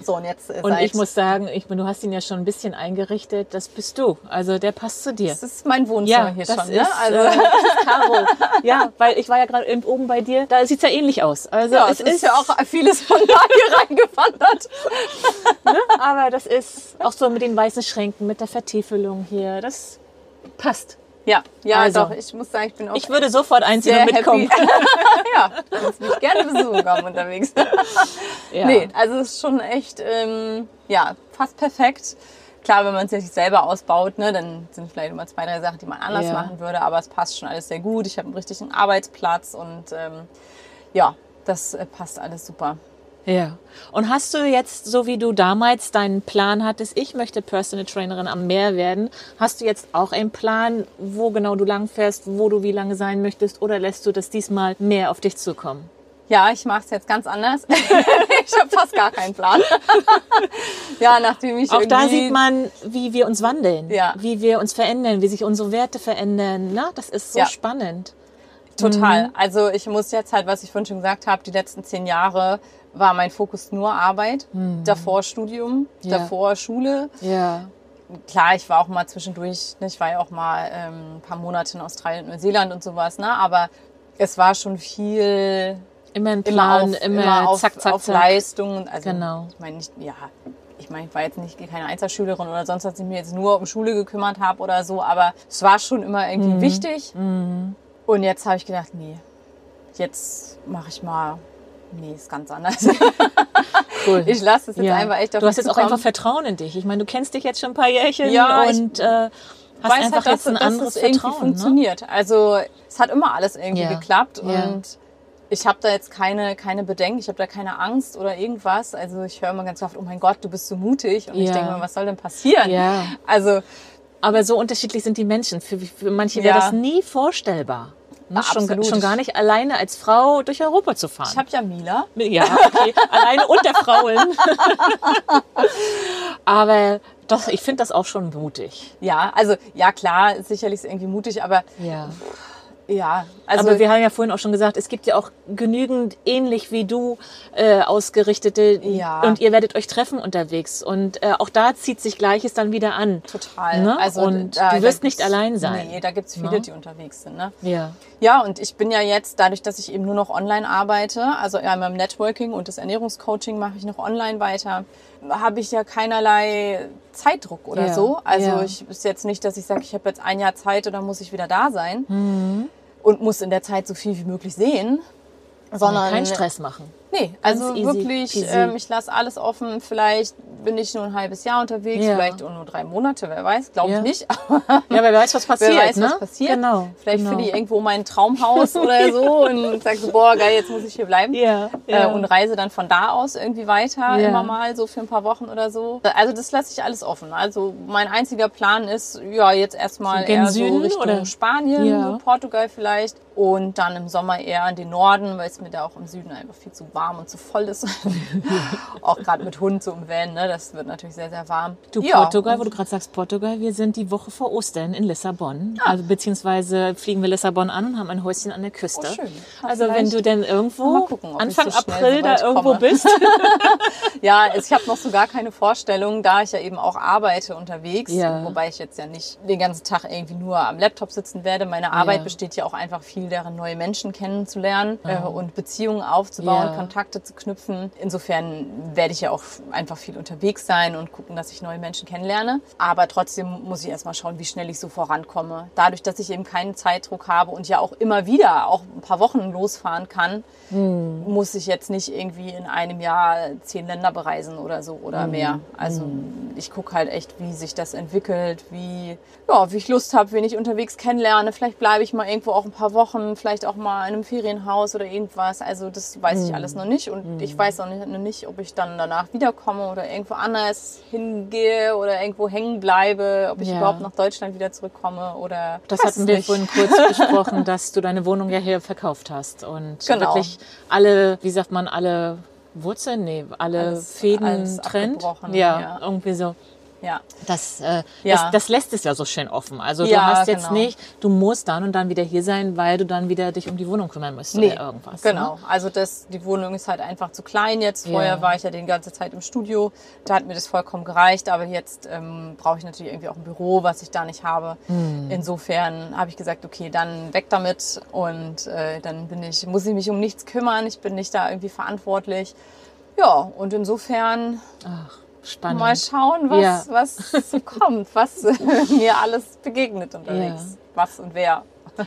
So, und jetzt äh, Und ich muss sagen, ich, du hast ihn ja schon ein bisschen eingerichtet. Das bist du. Also der passt zu dir. Das ist mein Wohnzimmer ja, hier das schon. Ne? Ist, ne? also. Äh, Caro. ja, weil ich war ja gerade oben bei dir. Da sieht es ja ähnlich aus. Also ja, es, es ist, ist ja auch vieles von da hier reingewandert. ne? Aber das ist auch so mit den weißen Schränken, mit der Vertiefelung hier. Das passt. Ja, ja, also, doch. Ich muss sagen, ich bin auch. Ich würde sofort einziehen und mitkommen. ja, du kannst mich gerne besuchen kommen unterwegs. ja. Nee, also es ist schon echt, ähm, ja, fast perfekt. Klar, wenn man es sich selber ausbaut, ne, dann sind vielleicht immer zwei, drei Sachen, die man anders ja. machen würde, aber es passt schon alles sehr gut. Ich habe einen richtigen Arbeitsplatz und ähm, ja, das äh, passt alles super. Ja. Und hast du jetzt, so wie du damals deinen Plan hattest, ich möchte Personal Trainerin am Meer werden, hast du jetzt auch einen Plan, wo genau du langfährst, wo du wie lange sein möchtest oder lässt du das diesmal mehr auf dich zukommen? Ja, ich mache es jetzt ganz anders. ich habe fast gar keinen Plan. ja, nachdem ich auch da sieht man, wie wir uns wandeln, ja. wie wir uns verändern, wie sich unsere Werte verändern. Na, das ist so ja. spannend. Total. Mhm. Also ich muss jetzt halt, was ich vorhin schon gesagt habe, die letzten zehn Jahre war mein Fokus nur Arbeit, mhm. davor Studium, ja. davor Schule. Ja. Klar, ich war auch mal zwischendurch, ne, ich war ja auch mal ähm, ein paar Monate in Australien und Neuseeland und sowas, ne? aber es war schon viel immer ein Plan, immer, auf, immer, auf, zack, zack, auf Leistung. Also, genau. Ich meine nicht, ja, ich meine, ich war jetzt nicht keine Einzelschülerin oder sonst, dass ich mir jetzt nur um Schule gekümmert habe oder so, aber es war schon immer irgendwie mhm. wichtig. Mhm. Und jetzt habe ich gedacht, nee, jetzt mache ich mal, nee, ist ganz anders. cool. Ich lasse es jetzt ja. einfach echt auf Du hast jetzt auch einfach Vertrauen in dich. Ich meine, du kennst dich jetzt schon ein paar Jährchen ja, und äh, hast weiß halt, einfach halt, jetzt ein anderes dass es Vertrauen. Irgendwie ne? funktioniert. Also es hat immer alles irgendwie ja. geklappt und ich habe da jetzt keine, keine Bedenken, ich habe da keine Angst oder irgendwas. Also ich höre immer ganz oft, oh mein Gott, du bist so mutig. Und ich denke mir, was soll denn passieren? Ja. Also, Aber so unterschiedlich sind die Menschen. Für, für manche wäre das nie vorstellbar. Ne? Schon, schon, gar nicht alleine als Frau durch Europa zu fahren. Ich habe ja Mila. Ja, okay. alleine unter Frauen. aber doch, ich finde das auch schon mutig. Ja, also ja klar, sicherlich ist irgendwie mutig, aber ja. Ja, also aber wir haben ja vorhin auch schon gesagt, es gibt ja auch genügend ähnlich wie du äh, ausgerichtete ja. und ihr werdet euch treffen unterwegs und äh, auch da zieht sich Gleiches dann wieder an. Total. Ne? Also und da, du wirst nicht allein sein. Nee, da gibt's viele, ja. Ne? die unterwegs sind. Ne? Ja. Ja, und ich bin ja jetzt, dadurch, dass ich eben nur noch online arbeite, also ja, im Networking und das Ernährungscoaching mache ich noch online weiter, habe ich ja keinerlei Zeitdruck oder ja. so. Also ja. ich ist jetzt nicht, dass ich sage, ich habe jetzt ein Jahr Zeit und dann muss ich wieder da sein mhm. und muss in der Zeit so viel wie möglich sehen, sondern keinen Stress machen. Nee, also easy, wirklich, ähm, ich lasse alles offen. Vielleicht bin ich nur ein halbes Jahr unterwegs, ja. vielleicht nur drei Monate, wer weiß, glaube ja. ich nicht. ja, wer weiß, was passiert. Wer weiß, ne? was passiert. Genau. Vielleicht genau. finde ich irgendwo mein Traumhaus oder so und sage so, boah, geil, jetzt muss ich hier bleiben. Ja, ja. Äh, und reise dann von da aus irgendwie weiter, immer mal so für ein paar Wochen oder so. Also das lasse ich alles offen. Also mein einziger Plan ist, ja, jetzt erstmal eher so Richtung oder? Spanien, so Portugal vielleicht. Und dann im Sommer eher an den Norden, weil es mir da auch im Süden einfach viel zu warm und zu voll ist. auch gerade mit Hund so im Van, ne? das wird natürlich sehr, sehr warm. Du, ja, Portugal, wo du gerade sagst Portugal, wir sind die Woche vor Ostern in Lissabon. Ah. Also beziehungsweise fliegen wir Lissabon an und haben ein Häuschen an der Küste. Oh, schön. also wenn du denn irgendwo gucken, Anfang so April so da irgendwo komme. bist. ja, ich habe noch so gar keine Vorstellung, da ich ja eben auch arbeite unterwegs, ja. wobei ich jetzt ja nicht den ganzen Tag irgendwie nur am Laptop sitzen werde. Meine Arbeit ja. besteht ja auch einfach viel darin, neue Menschen kennenzulernen äh, und Beziehungen aufzubauen, ja. Kontakte zu knüpfen. Insofern werde ich ja auch einfach viel unterwegs sein und gucken, dass ich neue Menschen kennenlerne. Aber trotzdem muss ich erstmal schauen, wie schnell ich so vorankomme. Dadurch, dass ich eben keinen Zeitdruck habe und ja auch immer wieder, auch ein paar Wochen losfahren kann, hm. muss ich jetzt nicht irgendwie in einem Jahr zehn Länder bereisen oder so oder hm. mehr. Also hm. ich gucke halt echt, wie sich das entwickelt, wie, ja, wie ich Lust habe, wen ich unterwegs kennenlerne. Vielleicht bleibe ich mal irgendwo auch ein paar Wochen, vielleicht auch mal in einem Ferienhaus oder irgendwas. Also das weiß ich hm. Alles noch nicht und ich hm. weiß auch nicht, nicht, ob ich dann danach wiederkomme oder irgendwo anders hingehe oder irgendwo hängen bleibe, ob ich ja. überhaupt nach Deutschland wieder zurückkomme oder. Das hatten wir nicht. vorhin kurz besprochen, dass du deine Wohnung ja hier verkauft hast und genau. wirklich alle, wie sagt man, alle Wurzeln, nee, alle alles, Fäden alles trennt. Ja, ja, irgendwie so. Ja. Das, äh, ja. Das, das lässt es ja so schön offen. Also ja, du hast jetzt genau. nicht, du musst dann und dann wieder hier sein, weil du dann wieder dich um die Wohnung kümmern musst nee, oder irgendwas. Genau. Ne? Also das, die Wohnung ist halt einfach zu klein jetzt. Vorher ja. war ich ja die ganze Zeit im Studio. Da hat mir das vollkommen gereicht. Aber jetzt ähm, brauche ich natürlich irgendwie auch ein Büro, was ich da nicht habe. Mhm. Insofern habe ich gesagt, okay, dann weg damit. Und äh, dann bin ich, muss ich mich um nichts kümmern. Ich bin nicht da irgendwie verantwortlich. Ja, und insofern. Ach Spannend. Mal schauen, was, ja. was kommt, was mir alles begegnet unterwegs. Ja. Was und wer.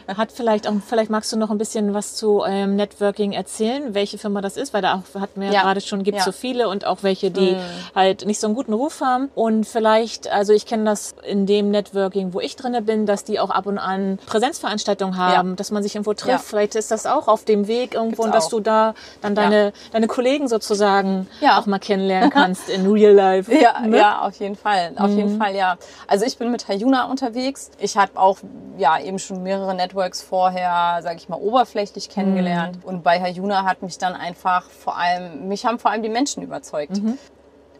Hat vielleicht auch, vielleicht magst du noch ein bisschen was zu ähm, Networking erzählen, welche Firma das ist, weil da auch, hatten wir ja, gerade schon, gibt ja. so viele und auch welche, die mhm. halt nicht so einen guten Ruf haben. Und vielleicht, also ich kenne das in dem Networking, wo ich drinne bin, dass die auch ab und an Präsenzveranstaltungen haben, ja. dass man sich irgendwo trifft. Vielleicht ist das auch auf dem Weg irgendwo und dass du da dann deine, deine Kollegen sozusagen auch mal kennenlernen kannst in Real Life. Ja, ne? ja, auf jeden Fall. Auf mhm. jeden Fall, ja. Also ich bin mit Hayuna unterwegs. Ich habe auch ja eben schon mehrere Networks vorher, sage ich mal, oberflächlich kennengelernt. Mhm. Und bei Hayuna hat mich dann einfach vor allem, mich haben vor allem die Menschen überzeugt. Mhm.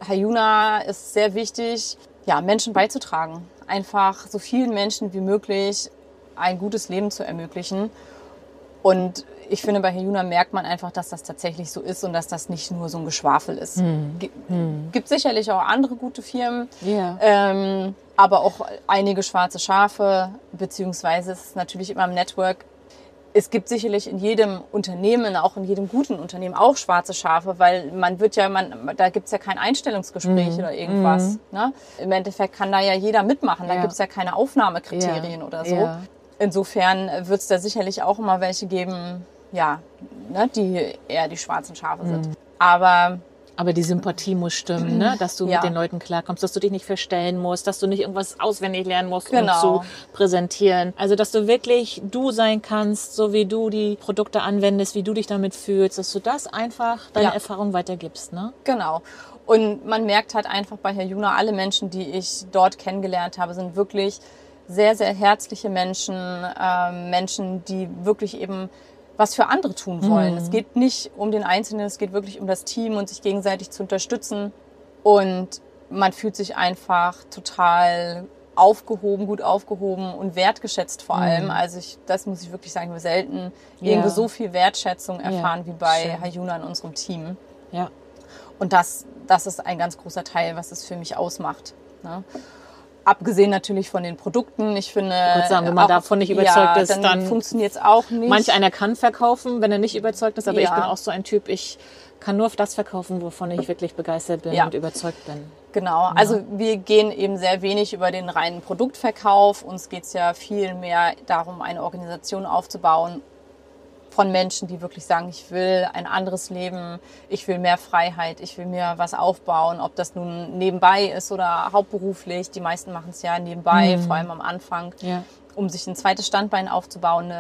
Hayuna ist sehr wichtig, ja, Menschen beizutragen. Einfach so vielen Menschen wie möglich ein gutes Leben zu ermöglichen. Und ich finde, bei Hyuna merkt man einfach, dass das tatsächlich so ist und dass das nicht nur so ein Geschwafel ist. Hm. Hm. Gibt sicherlich auch andere gute Firmen, yeah. ähm, aber auch einige schwarze Schafe, beziehungsweise es ist natürlich immer im Network. Es gibt sicherlich in jedem Unternehmen, auch in jedem guten Unternehmen, auch schwarze Schafe, weil man wird ja, man, da gibt es ja kein Einstellungsgespräch mm. oder irgendwas. Mm. Ne? Im Endeffekt kann da ja jeder mitmachen, da ja. gibt es ja keine Aufnahmekriterien ja. oder so. Ja. Insofern wird es da sicherlich auch immer welche geben, ja, ne, die eher die schwarzen Schafe sind. Mhm. Aber aber die Sympathie muss stimmen, ne? dass du ja. mit den Leuten klarkommst, dass du dich nicht verstellen musst, dass du nicht irgendwas auswendig lernen musst, genau. um zu präsentieren. Also, dass du wirklich du sein kannst, so wie du die Produkte anwendest, wie du dich damit fühlst, dass du das einfach deine ja. Erfahrung weitergibst. Ne? Genau. Und man merkt halt einfach bei Herr Juna, alle Menschen, die ich dort kennengelernt habe, sind wirklich sehr, sehr herzliche Menschen, äh, Menschen, die wirklich eben was für andere tun wollen. Mhm. Es geht nicht um den Einzelnen, es geht wirklich um das Team und sich gegenseitig zu unterstützen. Und man fühlt sich einfach total aufgehoben, gut aufgehoben und wertgeschätzt vor allem. Mhm. Also ich, das muss ich wirklich sagen, wir selten ja. irgendwo so viel Wertschätzung erfahren ja. wie bei Schön. Hayuna in unserem Team. Ja. Und das, das ist ein ganz großer Teil, was es für mich ausmacht. Ne? Abgesehen natürlich von den Produkten. Ich finde. Ich sagen, wenn man auch, davon nicht überzeugt ja, ist, dann, dann funktioniert es auch nicht. Manch einer kann verkaufen, wenn er nicht überzeugt ist, aber ja. ich bin auch so ein Typ, ich kann nur das verkaufen, wovon ich wirklich begeistert bin ja. und überzeugt bin. Genau, also wir gehen eben sehr wenig über den reinen Produktverkauf. Uns geht es ja viel mehr darum, eine Organisation aufzubauen von Menschen, die wirklich sagen, ich will ein anderes Leben, ich will mehr Freiheit, ich will mir was aufbauen, ob das nun nebenbei ist oder hauptberuflich. Die meisten machen es ja nebenbei, mhm. vor allem am Anfang. Ja. um sich ein zweites Standbein aufzubauen,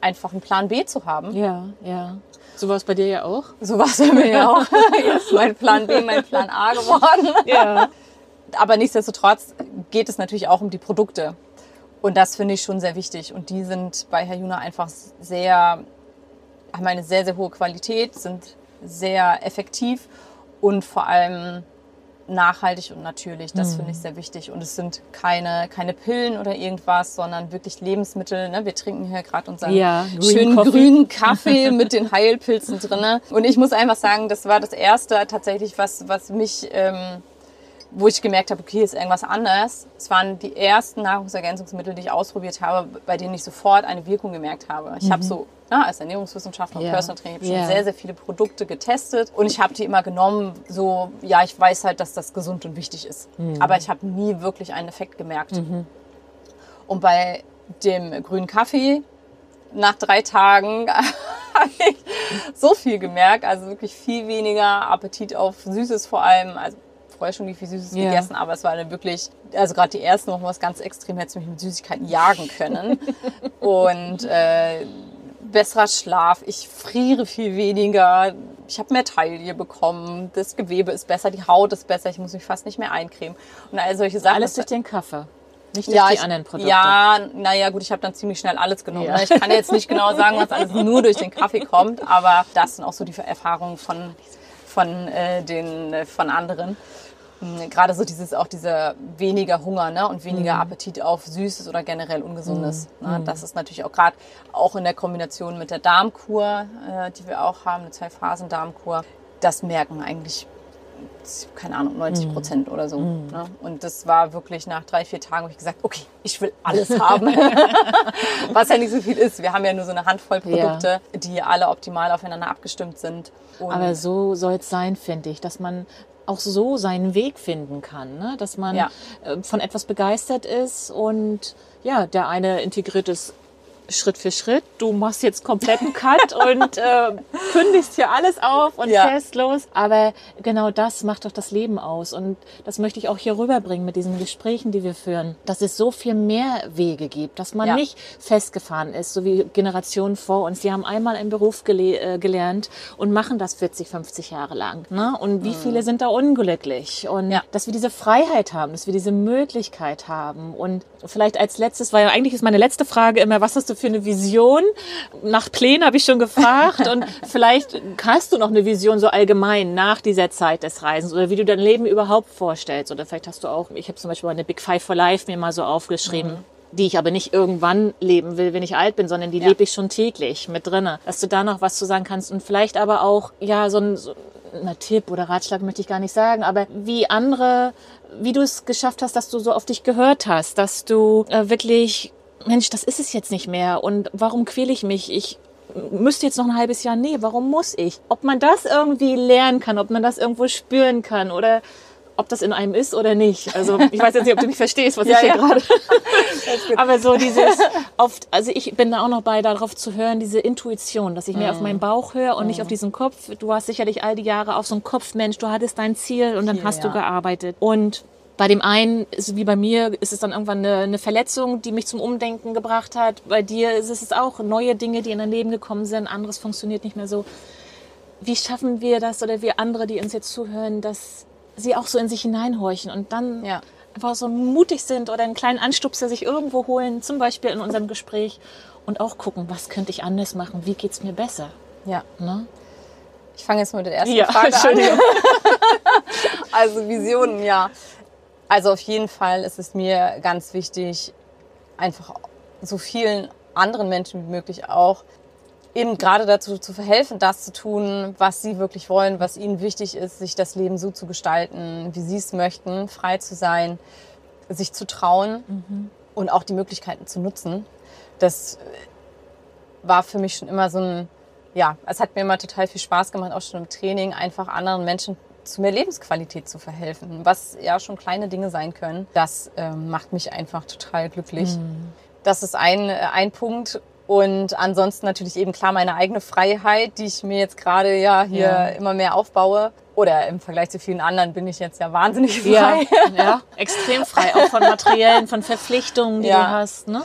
einfach einen Plan B zu haben. Ja, ja. So war es bei dir ja auch. So war es bei mir ja auch. Jetzt ist mein Plan B mein Plan A geworden. Ja. Aber nichtsdestotrotz geht es natürlich auch um die Produkte. Und das finde ich schon sehr wichtig. Und die sind bei Herr Juna einfach sehr haben eine sehr, sehr hohe Qualität, sind sehr effektiv und vor allem nachhaltig und natürlich. Das mhm. finde ich sehr wichtig. Und es sind keine, keine Pillen oder irgendwas, sondern wirklich Lebensmittel. Ne? Wir trinken hier gerade unseren ja, schönen Coffee. grünen Kaffee mit den Heilpilzen drinne. Und ich muss einfach sagen, das war das Erste tatsächlich, was, was mich... Ähm, wo ich gemerkt habe, okay, ist irgendwas anders. Es waren die ersten Nahrungsergänzungsmittel, die ich ausprobiert habe, bei denen ich sofort eine Wirkung gemerkt habe. Ich mhm. habe so na, als Ernährungswissenschaftler und yeah. Personal Trainer yeah. schon sehr, sehr viele Produkte getestet und ich habe die immer genommen, so, ja, ich weiß halt, dass das gesund und wichtig ist. Mhm. Aber ich habe nie wirklich einen Effekt gemerkt. Mhm. Und bei dem grünen Kaffee, nach drei Tagen habe ich so viel gemerkt, also wirklich viel weniger Appetit auf Süßes vor allem, also vorher schon viel Süßes yeah. gegessen, aber es war dann wirklich, also gerade die ersten Wochen war es ganz extrem, hätte mich mit Süßigkeiten jagen können. und äh, besserer Schlaf, ich friere viel weniger, ich habe mehr Taille bekommen, das Gewebe ist besser, die Haut ist besser, ich muss mich fast nicht mehr eincremen. Und all solche Sachen. Alles durch den Kaffee. Nicht durch ja, die ich, anderen Produkte. Ja, naja, gut, ich habe dann ziemlich schnell alles genommen. Ja. Ne? Ich kann jetzt nicht genau sagen, was alles nur durch den Kaffee kommt, aber das sind auch so die Erfahrungen von, von, äh, den, von anderen. Gerade so dieses auch dieser weniger Hunger ne, und weniger mhm. Appetit auf Süßes oder generell Ungesundes. Mhm. Ne, das ist natürlich auch gerade auch in der Kombination mit der Darmkur, äh, die wir auch haben, eine Zwei-Phasen-Darmkur, das merken eigentlich keine Ahnung, 90 mhm. Prozent mhm. oder so. Mhm. Ne? Und das war wirklich nach drei, vier Tagen, wo ich gesagt, okay, ich will alles haben. Was ja nicht so viel ist. Wir haben ja nur so eine Handvoll Produkte, ja. die alle optimal aufeinander abgestimmt sind. Und Aber so soll es sein, finde ich, dass man auch so seinen Weg finden kann, ne? dass man ja. Äh, von etwas begeistert ist und ja, der eine integriert es Schritt für Schritt. Du machst jetzt kompletten Cut und äh, kündigst hier alles auf und ja. fährst los. Aber genau das macht doch das Leben aus. Und das möchte ich auch hier rüberbringen mit diesen Gesprächen, die wir führen, dass es so viel mehr Wege gibt, dass man ja. nicht festgefahren ist, so wie Generationen vor uns. Die haben einmal einen Beruf gele äh, gelernt und machen das 40, 50 Jahre lang. Ne? Und wie mhm. viele sind da unglücklich? Und ja. dass wir diese Freiheit haben, dass wir diese Möglichkeit haben. Und vielleicht als letztes, weil eigentlich ist meine letzte Frage immer, was hast du für eine Vision? Nach Plänen habe ich schon gefragt und vielleicht hast du noch eine Vision so allgemein nach dieser Zeit des Reisens oder wie du dein Leben überhaupt vorstellst oder vielleicht hast du auch, ich habe zum Beispiel eine Big Five for Life mir mal so aufgeschrieben. Mhm die ich aber nicht irgendwann leben will, wenn ich alt bin, sondern die ja. lebe ich schon täglich mit drinne. Dass du da noch was zu sagen kannst und vielleicht aber auch, ja, so ein, so ein Tipp oder Ratschlag möchte ich gar nicht sagen, aber wie andere, wie du es geschafft hast, dass du so auf dich gehört hast, dass du äh, wirklich, Mensch, das ist es jetzt nicht mehr und warum quäle ich mich? Ich müsste jetzt noch ein halbes Jahr, nee, warum muss ich? Ob man das irgendwie lernen kann, ob man das irgendwo spüren kann oder ob das in einem ist oder nicht. Also ich weiß jetzt nicht, ob du mich verstehst, was ja, ich hier ja. gerade. Aber so dieses oft, also ich bin da auch noch bei, darauf zu hören, diese Intuition, dass ich mehr mhm. auf meinen Bauch höre und mhm. nicht auf diesen Kopf. Du warst sicherlich all die Jahre auf so einen Kopfmensch, du hattest dein Ziel und dann Ziel, hast du gearbeitet. Und bei dem einen ist wie bei mir, ist es dann irgendwann eine, eine, Verletzung, die mich zum Umdenken gebracht hat. Bei dir ist es auch neue Dinge, die in dein Leben gekommen sind. Anderes funktioniert nicht mehr so. Wie schaffen wir das oder wir andere, die uns jetzt zuhören, dass sie auch so in sich hineinhorchen und dann ja. einfach so mutig sind oder einen kleinen Anstupser sich irgendwo holen, zum Beispiel in unserem Gespräch und auch gucken, was könnte ich anders machen, wie geht es mir besser. Ja. Ne? Ich fange jetzt mit der ersten ja, Frage an. also Visionen, ja. Also auf jeden Fall ist es mir ganz wichtig, einfach so vielen anderen Menschen wie möglich auch eben gerade dazu zu verhelfen, das zu tun, was sie wirklich wollen, was ihnen wichtig ist, sich das Leben so zu gestalten, wie sie es möchten, frei zu sein, sich zu trauen mhm. und auch die Möglichkeiten zu nutzen. Das war für mich schon immer so ein, ja, es hat mir immer total viel Spaß gemacht, auch schon im Training, einfach anderen Menschen zu mehr Lebensqualität zu verhelfen, was ja schon kleine Dinge sein können. Das ähm, macht mich einfach total glücklich. Mhm. Das ist ein, ein Punkt. Und ansonsten natürlich eben klar meine eigene Freiheit, die ich mir jetzt gerade ja hier ja. immer mehr aufbaue. Oder im Vergleich zu vielen anderen bin ich jetzt ja wahnsinnig frei. Ja, ja. extrem frei, auch von materiellen, von Verpflichtungen, die ja. du hast. Ne?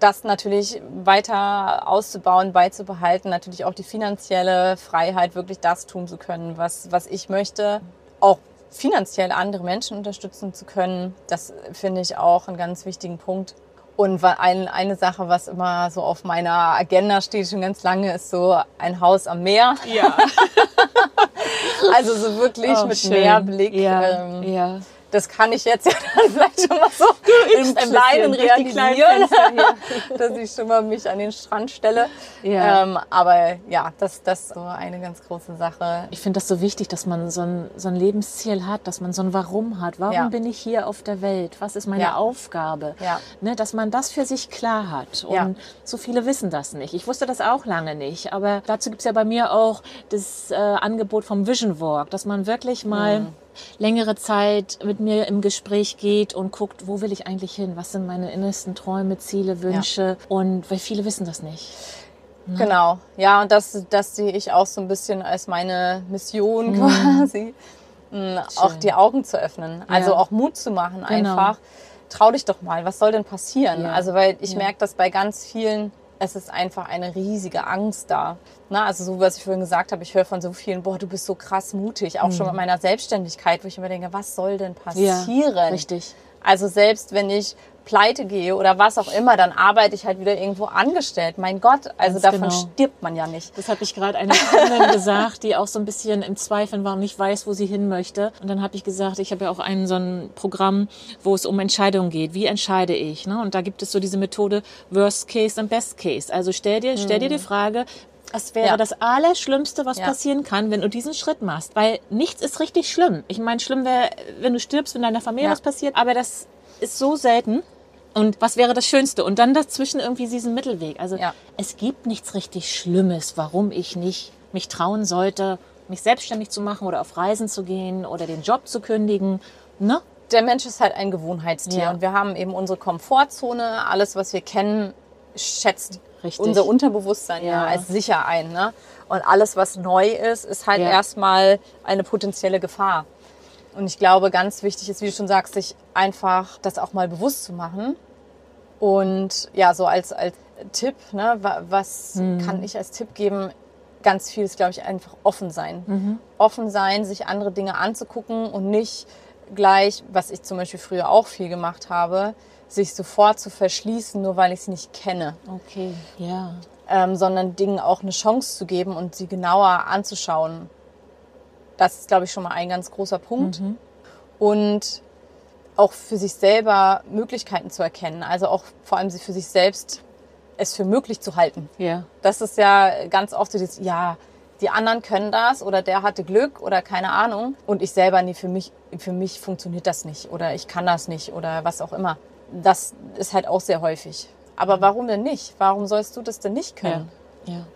Das natürlich weiter auszubauen, beizubehalten, natürlich auch die finanzielle Freiheit, wirklich das tun zu können, was, was ich möchte. Auch finanziell andere Menschen unterstützen zu können, das finde ich auch einen ganz wichtigen Punkt. Und ein, eine Sache, was immer so auf meiner Agenda steht schon ganz lange, ist so ein Haus am Meer. Ja. also so wirklich oh, mit schön. Meerblick. Ja, ähm, ja das kann ich jetzt ja dann vielleicht schon mal so im Kleinen realisieren, dass ich schon mal mich an den Strand stelle. Ja. Ähm, aber ja, das, das ist so eine ganz große Sache. Ich finde das so wichtig, dass man so ein, so ein Lebensziel hat, dass man so ein Warum hat. Warum ja. bin ich hier auf der Welt? Was ist meine ja. Aufgabe? Ja. Ne, dass man das für sich klar hat. Und ja. so viele wissen das nicht. Ich wusste das auch lange nicht. Aber dazu gibt es ja bei mir auch das äh, Angebot vom Vision Walk, dass man wirklich mal... Mhm längere Zeit mit mir im Gespräch geht und guckt, wo will ich eigentlich hin? Was sind meine innersten Träume, Ziele, Wünsche? Ja. Und weil viele wissen das nicht. Ne? Genau, ja, und das, das sehe ich auch so ein bisschen als meine Mission mhm. quasi, mh, auch die Augen zu öffnen. Also ja. auch Mut zu machen, genau. einfach. Trau dich doch mal, was soll denn passieren? Ja. Also, weil ich merke das bei ganz vielen es ist einfach eine riesige Angst da. Na, also so, was ich vorhin gesagt habe, ich höre von so vielen, boah, du bist so krass mutig, auch mhm. schon mit meiner Selbstständigkeit, wo ich immer denke, was soll denn passieren? Ja, richtig. Also selbst wenn ich pleite gehe oder was auch immer, dann arbeite ich halt wieder irgendwo angestellt. Mein Gott, also Ganz davon genau. stirbt man ja nicht. Das habe ich gerade einer Kundin gesagt, die auch so ein bisschen im Zweifeln war und nicht weiß, wo sie hin möchte. Und dann habe ich gesagt, ich habe ja auch ein so ein Programm, wo es um Entscheidungen geht. Wie entscheide ich? Ne? Und da gibt es so diese Methode Worst Case und Best Case. Also stell dir, stell dir die hm. Frage, was wäre ja. das Allerschlimmste, was ja. passieren kann, wenn du diesen Schritt machst. Weil nichts ist richtig schlimm. Ich meine, schlimm wäre, wenn du stirbst, wenn deiner Familie ja. was passiert. Aber das ist so selten. Und was wäre das Schönste? Und dann dazwischen irgendwie diesen Mittelweg. Also ja. es gibt nichts richtig Schlimmes, warum ich nicht mich trauen sollte, mich selbstständig zu machen oder auf Reisen zu gehen oder den Job zu kündigen. Ne? Der Mensch ist halt ein Gewohnheitstier und wir haben eben unsere Komfortzone. Alles, was wir kennen, schätzt Richtig. unser Unterbewusstsein ja. ja. als sicher ein. Ne? Und alles, was neu ist, ist halt ja. erstmal eine potenzielle Gefahr. Und ich glaube, ganz wichtig ist, wie du schon sagst, sich einfach das auch mal bewusst zu machen. Und ja, so als, als Tipp, ne, was mhm. kann ich als Tipp geben? Ganz viel ist, glaube ich, einfach offen sein. Mhm. Offen sein, sich andere Dinge anzugucken und nicht gleich, was ich zum Beispiel früher auch viel gemacht habe, sich sofort zu verschließen, nur weil ich es nicht kenne. Okay, ja. Ähm, sondern Dingen auch eine Chance zu geben und sie genauer anzuschauen. Das ist, glaube ich, schon mal ein ganz großer Punkt. Mhm. Und auch für sich selber Möglichkeiten zu erkennen. Also auch vor allem für sich selbst es für möglich zu halten. Ja. Das ist ja ganz oft so dieses, ja, die anderen können das oder der hatte Glück oder keine Ahnung und ich selber, nee, für mich, für mich funktioniert das nicht oder ich kann das nicht oder was auch immer. Das ist halt auch sehr häufig. Aber warum denn nicht? Warum sollst du das denn nicht können? Ja. ja.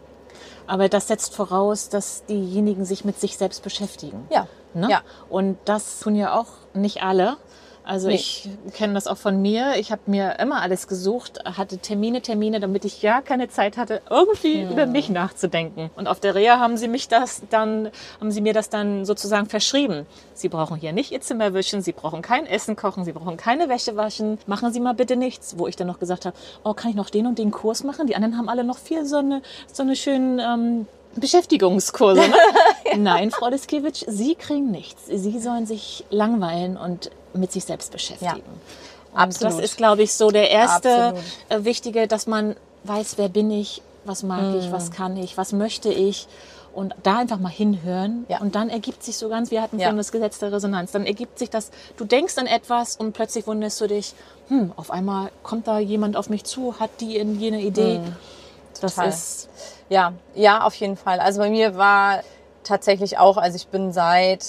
Aber das setzt voraus, dass diejenigen sich mit sich selbst beschäftigen. Ja. Ne? ja. Und das tun ja auch nicht alle. Also nee. ich kenne das auch von mir. Ich habe mir immer alles gesucht, hatte Termine, Termine, damit ich ja keine Zeit hatte, irgendwie ja. über mich nachzudenken. Und auf der Reha haben sie mich das dann, haben sie mir das dann sozusagen verschrieben. Sie brauchen hier nicht ihr Zimmer wischen, sie brauchen kein Essen kochen, sie brauchen keine Wäsche waschen. Machen Sie mal bitte nichts. Wo ich dann noch gesagt habe, oh, kann ich noch den und den Kurs machen? Die anderen haben alle noch viel so eine, so eine schönen ähm, Beschäftigungskurse. Ne? ja. Nein, Frau Liskiewicz, Sie kriegen nichts. Sie sollen sich langweilen und mit sich selbst beschäftigen. Ja. Absolut. Das ist, glaube ich, so der erste Absolut. Äh, wichtige, dass man weiß, wer bin ich, was mag mm. ich, was kann ich, was möchte ich und da einfach mal hinhören ja. und dann ergibt sich so ganz, wir hatten ja. vorhin das Gesetz der Resonanz, dann ergibt sich das, du denkst an etwas und plötzlich wunderst du dich, hm, auf einmal kommt da jemand auf mich zu, hat die in jene Idee. Mm. Das ist ja, ja, auf jeden Fall. Also bei mir war tatsächlich auch, also ich bin seit,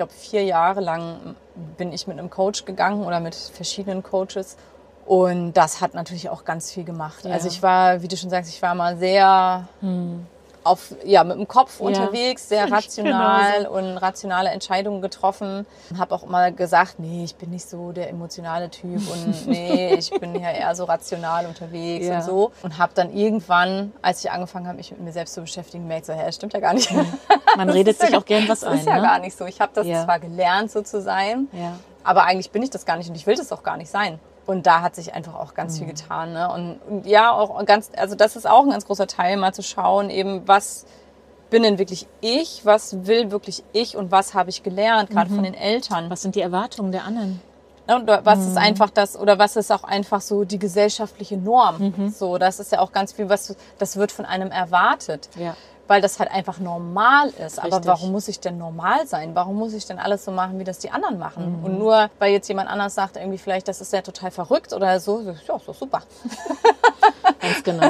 glaube, vier Jahre lang bin ich mit einem Coach gegangen oder mit verschiedenen Coaches. Und das hat natürlich auch ganz viel gemacht. Ja. Also ich war, wie du schon sagst, ich war mal sehr hm auf, ja, mit dem Kopf ja. unterwegs, sehr rational genau und rationale Entscheidungen getroffen. Habe auch immer gesagt, nee, ich bin nicht so der emotionale Typ und nee, ich bin ja eher so rational unterwegs ja. und so. Und habe dann irgendwann, als ich angefangen habe, mich mit mir selbst zu beschäftigen, gemerkt, so, hä, das stimmt ja gar nicht. Man redet sich auch gern was das ein. Das ist ja ne? gar nicht so. Ich habe das ja. zwar gelernt, so zu sein, aber eigentlich bin ich das gar nicht und ich will das auch gar nicht sein. Und da hat sich einfach auch ganz mhm. viel getan. Ne? Und, und, ja, auch ganz, also das ist auch ein ganz großer Teil, mal zu schauen, eben was bin denn wirklich ich, was will wirklich ich und was habe ich gelernt, gerade mhm. von den Eltern. Was sind die Erwartungen der anderen? Und was mhm. ist einfach das, oder was ist auch einfach so die gesellschaftliche Norm? Mhm. So, das ist ja auch ganz viel, was, das wird von einem erwartet. Ja weil das halt einfach normal ist. Richtig. Aber warum muss ich denn normal sein? Warum muss ich denn alles so machen, wie das die anderen machen? Mhm. Und nur, weil jetzt jemand anders sagt, irgendwie vielleicht, das ist ja total verrückt oder so, ja, so super. Ganz genau.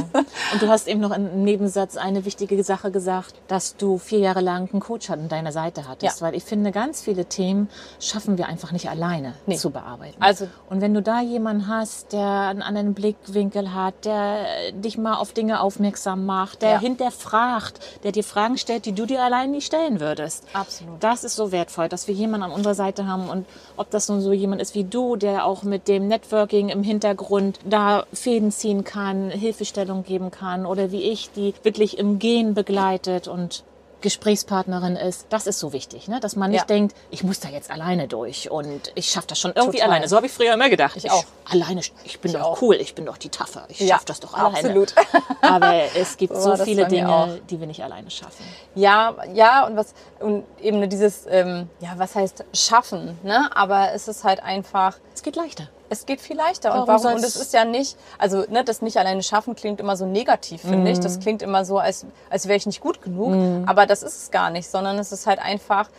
Und du hast eben noch im Nebensatz eine wichtige Sache gesagt, dass du vier Jahre lang einen Coach an deiner Seite hattest. Ja. Weil ich finde, ganz viele Themen schaffen wir einfach nicht alleine nee. zu bearbeiten. Also, und wenn du da jemanden hast, der einen anderen Blickwinkel hat, der dich mal auf Dinge aufmerksam macht, der ja. hinterfragt, der dir Fragen stellt, die du dir allein nicht stellen würdest. Absolut. Das ist so wertvoll, dass wir jemanden an unserer Seite haben und ob das nun so jemand ist wie du, der auch mit dem Networking im Hintergrund da Fäden ziehen kann, Hilfestellung geben kann oder wie ich, die wirklich im Gehen begleitet und Gesprächspartnerin ist. Das ist so wichtig, ne? dass man nicht ja. denkt, ich muss da jetzt alleine durch und ich schaffe das schon irgendwie Total. alleine. So habe ich früher immer gedacht. Ich, ich auch. Alleine, ich bin ich doch auch. cool, ich bin doch die Taffer, ich ja, schaffe das doch alleine. Absolut. Aber es gibt so, so viele Dinge, die wir nicht alleine schaffen. Ja, ja und was und eben dieses, ähm, ja, was heißt schaffen, ne? Aber es ist halt einfach. Es geht leichter es geht viel leichter. Warum und warum? Und es ist ja nicht, also ne, das nicht alleine schaffen klingt immer so negativ, finde mm. ich. Das mhm. klingt immer so, als, als wäre ich nicht gut genug. Mm. Aber das ist es gar nicht, sondern es ist halt einfach,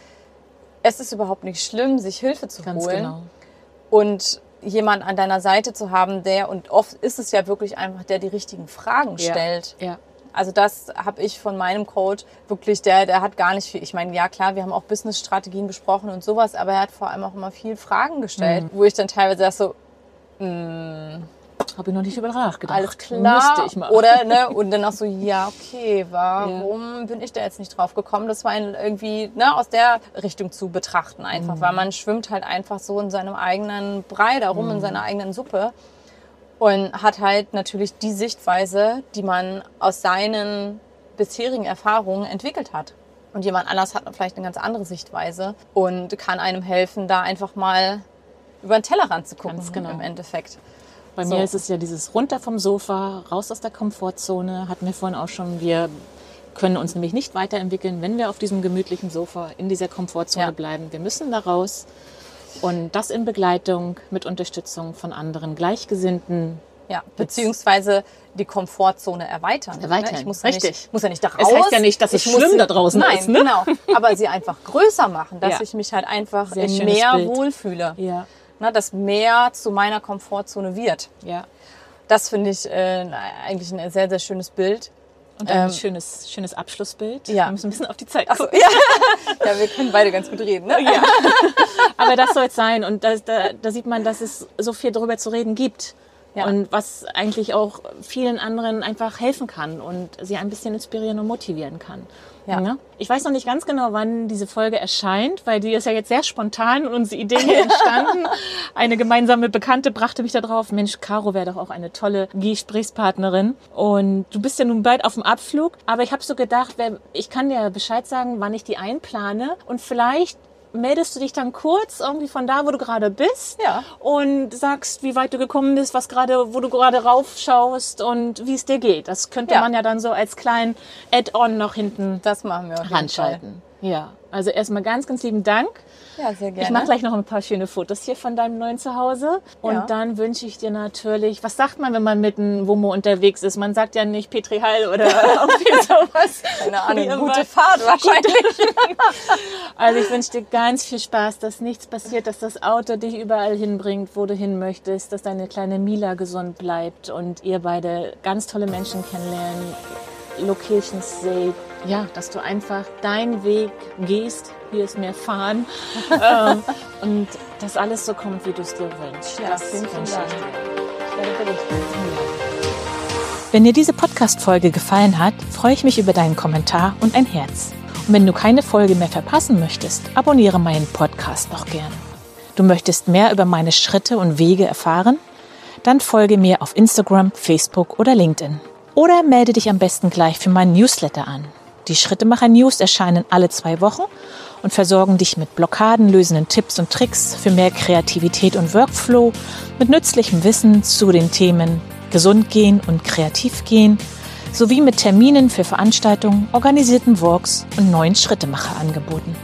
es ist überhaupt nicht schlimm, sich Hilfe zu Ganz holen. Genau. Und jemand an deiner Seite zu haben, der, und oft ist es ja wirklich einfach, der die richtigen Fragen ja. stellt. Ja. Also das habe ich von meinem Coach wirklich, der, der hat gar nicht viel. Ich meine, ja klar, wir haben auch Business-Strategien besprochen und sowas, aber er hat vor allem auch immer viel Fragen gestellt, mhm. wo ich dann teilweise so, mh, habe ich noch nicht über nachgedacht. Alles klar. Müsste ich mal. Oder, ne, und dann auch so, ja, okay, warum ja. bin ich da jetzt nicht drauf gekommen? Das war irgendwie, ne, aus der Richtung zu betrachten einfach, mhm. weil man schwimmt halt einfach so in seinem eigenen Brei darum, mhm. in seiner eigenen Suppe und hat halt natürlich die Sichtweise, die man aus seinen bisherigen Erfahrungen entwickelt hat. Und jemand anders hat vielleicht eine ganz andere Sichtweise und kann einem helfen, da einfach mal über den Tellerrand zu gucken ganz genau. im Endeffekt. Bei so. mir ist es ja dieses runter vom Sofa, raus aus der Komfortzone, hatten wir vorhin auch schon. Wir können uns nämlich nicht weiterentwickeln, wenn wir auf diesem gemütlichen Sofa in dieser Komfortzone ja. bleiben. Wir müssen da raus. Und das in Begleitung mit Unterstützung von anderen Gleichgesinnten. Ja, beziehungsweise die Komfortzone erweitern. Ne? Erweitern, ich muss richtig. Ja nicht, muss ja nicht da raus. Es heißt ja nicht, dass es schlimm da draußen nein, ist. Ne? genau. Aber sie einfach größer machen, dass ja. ich mich halt einfach Sehr mehr Bild. wohlfühle. Ja. ne, das Meer zu meiner Komfortzone wird. Ja. Das finde ich äh, eigentlich ein sehr, sehr schönes Bild. Und ein ähm, schönes, schönes Abschlussbild. Ja. Wir müssen ein bisschen auf die Zeit gucken. So, ja. ja, wir können beide ganz gut reden. Ne? Ja. Aber das soll es sein. Und da, da, da sieht man, dass es so viel darüber zu reden gibt. Ja. Und was eigentlich auch vielen anderen einfach helfen kann und sie ein bisschen inspirieren und motivieren kann. Ja. ja. Ich weiß noch nicht ganz genau, wann diese Folge erscheint, weil die ist ja jetzt sehr spontan und unsere Idee hier entstanden. Eine gemeinsame Bekannte brachte mich da drauf, Mensch, Caro wäre doch auch eine tolle Gesprächspartnerin. Und du bist ja nun bald auf dem Abflug, aber ich habe so gedacht, ich kann dir Bescheid sagen, wann ich die einplane und vielleicht meldest du dich dann kurz irgendwie von da, wo du gerade bist ja. und sagst, wie weit du gekommen bist, was gerade, wo du gerade raufschaust und wie es dir geht. Das könnte ja. man ja dann so als kleinen Add-on noch hinten das machen wir ranschalten. Ja, also erstmal ganz, ganz lieben Dank ja, sehr gerne. Ich mache gleich noch ein paar schöne Fotos hier von deinem neuen Zuhause. Und ja. dann wünsche ich dir natürlich, was sagt man, wenn man mit einem Womo unterwegs ist? Man sagt ja nicht Petri Hall oder irgendwie sowas. Keine Ahnung, gute Fahrt wahrscheinlich. also ich wünsche dir ganz viel Spaß, dass nichts passiert, dass das Auto dich überall hinbringt, wo du hin möchtest, dass deine kleine Mila gesund bleibt und ihr beide ganz tolle Menschen kennenlernen, Locations seht, ja, dass du einfach deinen Weg gehst, hier ist mehr Fahren ähm, und dass alles so kommt, wie du es dir wünschst. Ja, das wünsche ich dir. Wenn dir diese Podcast-Folge gefallen hat, freue ich mich über deinen Kommentar und ein Herz. Und wenn du keine Folge mehr verpassen möchtest, abonniere meinen Podcast doch gern. Du möchtest mehr über meine Schritte und Wege erfahren? Dann folge mir auf Instagram, Facebook oder LinkedIn. Oder melde dich am besten gleich für meinen Newsletter an. Die Schrittemacher News erscheinen alle zwei Wochen und versorgen dich mit blockadenlösenden Tipps und Tricks für mehr Kreativität und Workflow, mit nützlichem Wissen zu den Themen Gesund gehen und kreativ gehen, sowie mit Terminen für Veranstaltungen, organisierten Walks und neuen Schrittemacher-Angeboten.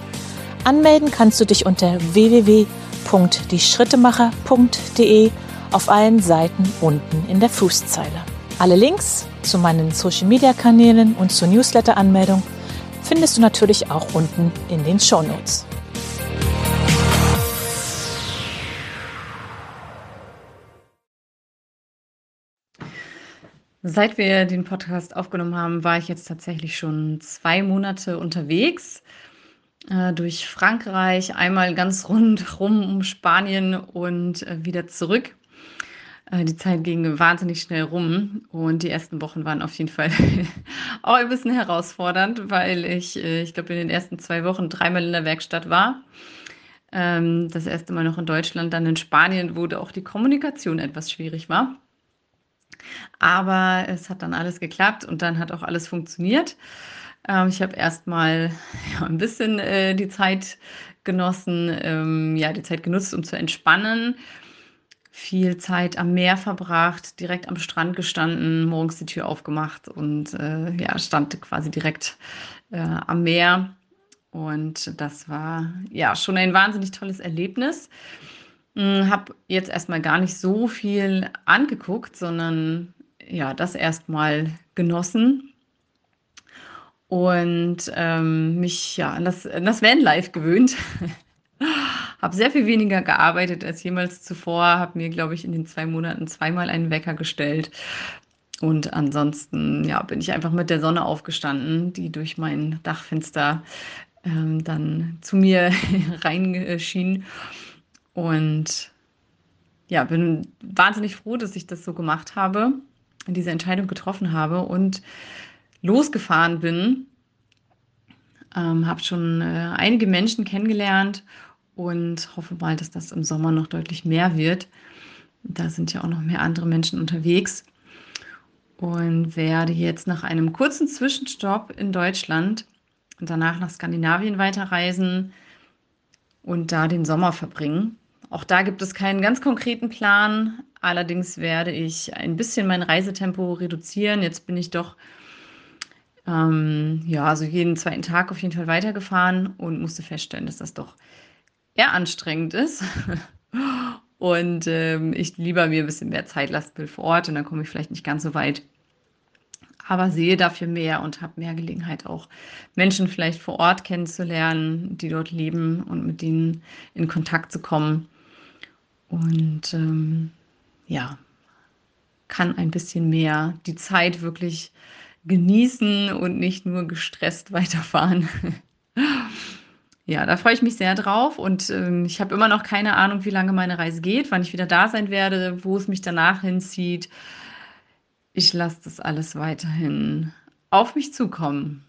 Anmelden kannst du dich unter www.dieschrittemacher.de auf allen Seiten unten in der Fußzeile. Alle Links zu meinen Social-Media-Kanälen und zur Newsletter-Anmeldung findest du natürlich auch unten in den Show Notes. Seit wir den Podcast aufgenommen haben, war ich jetzt tatsächlich schon zwei Monate unterwegs äh, durch Frankreich, einmal ganz rundherum um Spanien und äh, wieder zurück. Äh, die Zeit ging wahnsinnig schnell rum und die ersten Wochen waren auf jeden Fall auch ein bisschen herausfordernd, weil ich, äh, ich glaube, in den ersten zwei Wochen dreimal in der Werkstatt war. Ähm, das erste Mal noch in Deutschland, dann in Spanien, wo auch die Kommunikation etwas schwierig war. Aber es hat dann alles geklappt und dann hat auch alles funktioniert. Ähm, ich habe erstmal ein bisschen äh, die Zeit genossen, ähm, ja, die Zeit genutzt, um zu entspannen viel Zeit am Meer verbracht, direkt am Strand gestanden, morgens die Tür aufgemacht und äh, ja, stand quasi direkt äh, am Meer. Und das war ja schon ein wahnsinnig tolles Erlebnis. Hm, habe jetzt erstmal gar nicht so viel angeguckt, sondern ja, das erstmal genossen und ähm, mich ja an das, an das Vanlife gewöhnt. habe sehr viel weniger gearbeitet als jemals zuvor, habe mir, glaube ich, in den zwei Monaten zweimal einen Wecker gestellt. Und ansonsten ja, bin ich einfach mit der Sonne aufgestanden, die durch mein Dachfenster ähm, dann zu mir reinschien. Und ja, bin wahnsinnig froh, dass ich das so gemacht habe, diese Entscheidung getroffen habe und losgefahren bin. Ähm, habe schon äh, einige Menschen kennengelernt und hoffe mal, dass das im Sommer noch deutlich mehr wird. Da sind ja auch noch mehr andere Menschen unterwegs und werde jetzt nach einem kurzen Zwischenstopp in Deutschland und danach nach Skandinavien weiterreisen und da den Sommer verbringen. Auch da gibt es keinen ganz konkreten Plan. Allerdings werde ich ein bisschen mein Reisetempo reduzieren. Jetzt bin ich doch ähm, ja, also jeden zweiten Tag auf jeden Fall weitergefahren und musste feststellen, dass das doch eher anstrengend ist. Und ähm, ich lieber mir ein bisschen mehr Zeit lassen will vor Ort und dann komme ich vielleicht nicht ganz so weit. Aber sehe dafür mehr und habe mehr Gelegenheit, auch Menschen vielleicht vor Ort kennenzulernen, die dort leben und mit denen in Kontakt zu kommen. und ähm, ja, kann ein bisschen mehr die Zeit wirklich genießen und nicht nur gestresst weiterfahren. Ja, da freue ich mich sehr drauf und ähm, ich habe immer noch keine Ahnung, wie lange meine Reise geht, wann ich wieder da sein werde, wo es mich danach hinzieht. Ich lasse das alles weiterhin auf mich zukommen.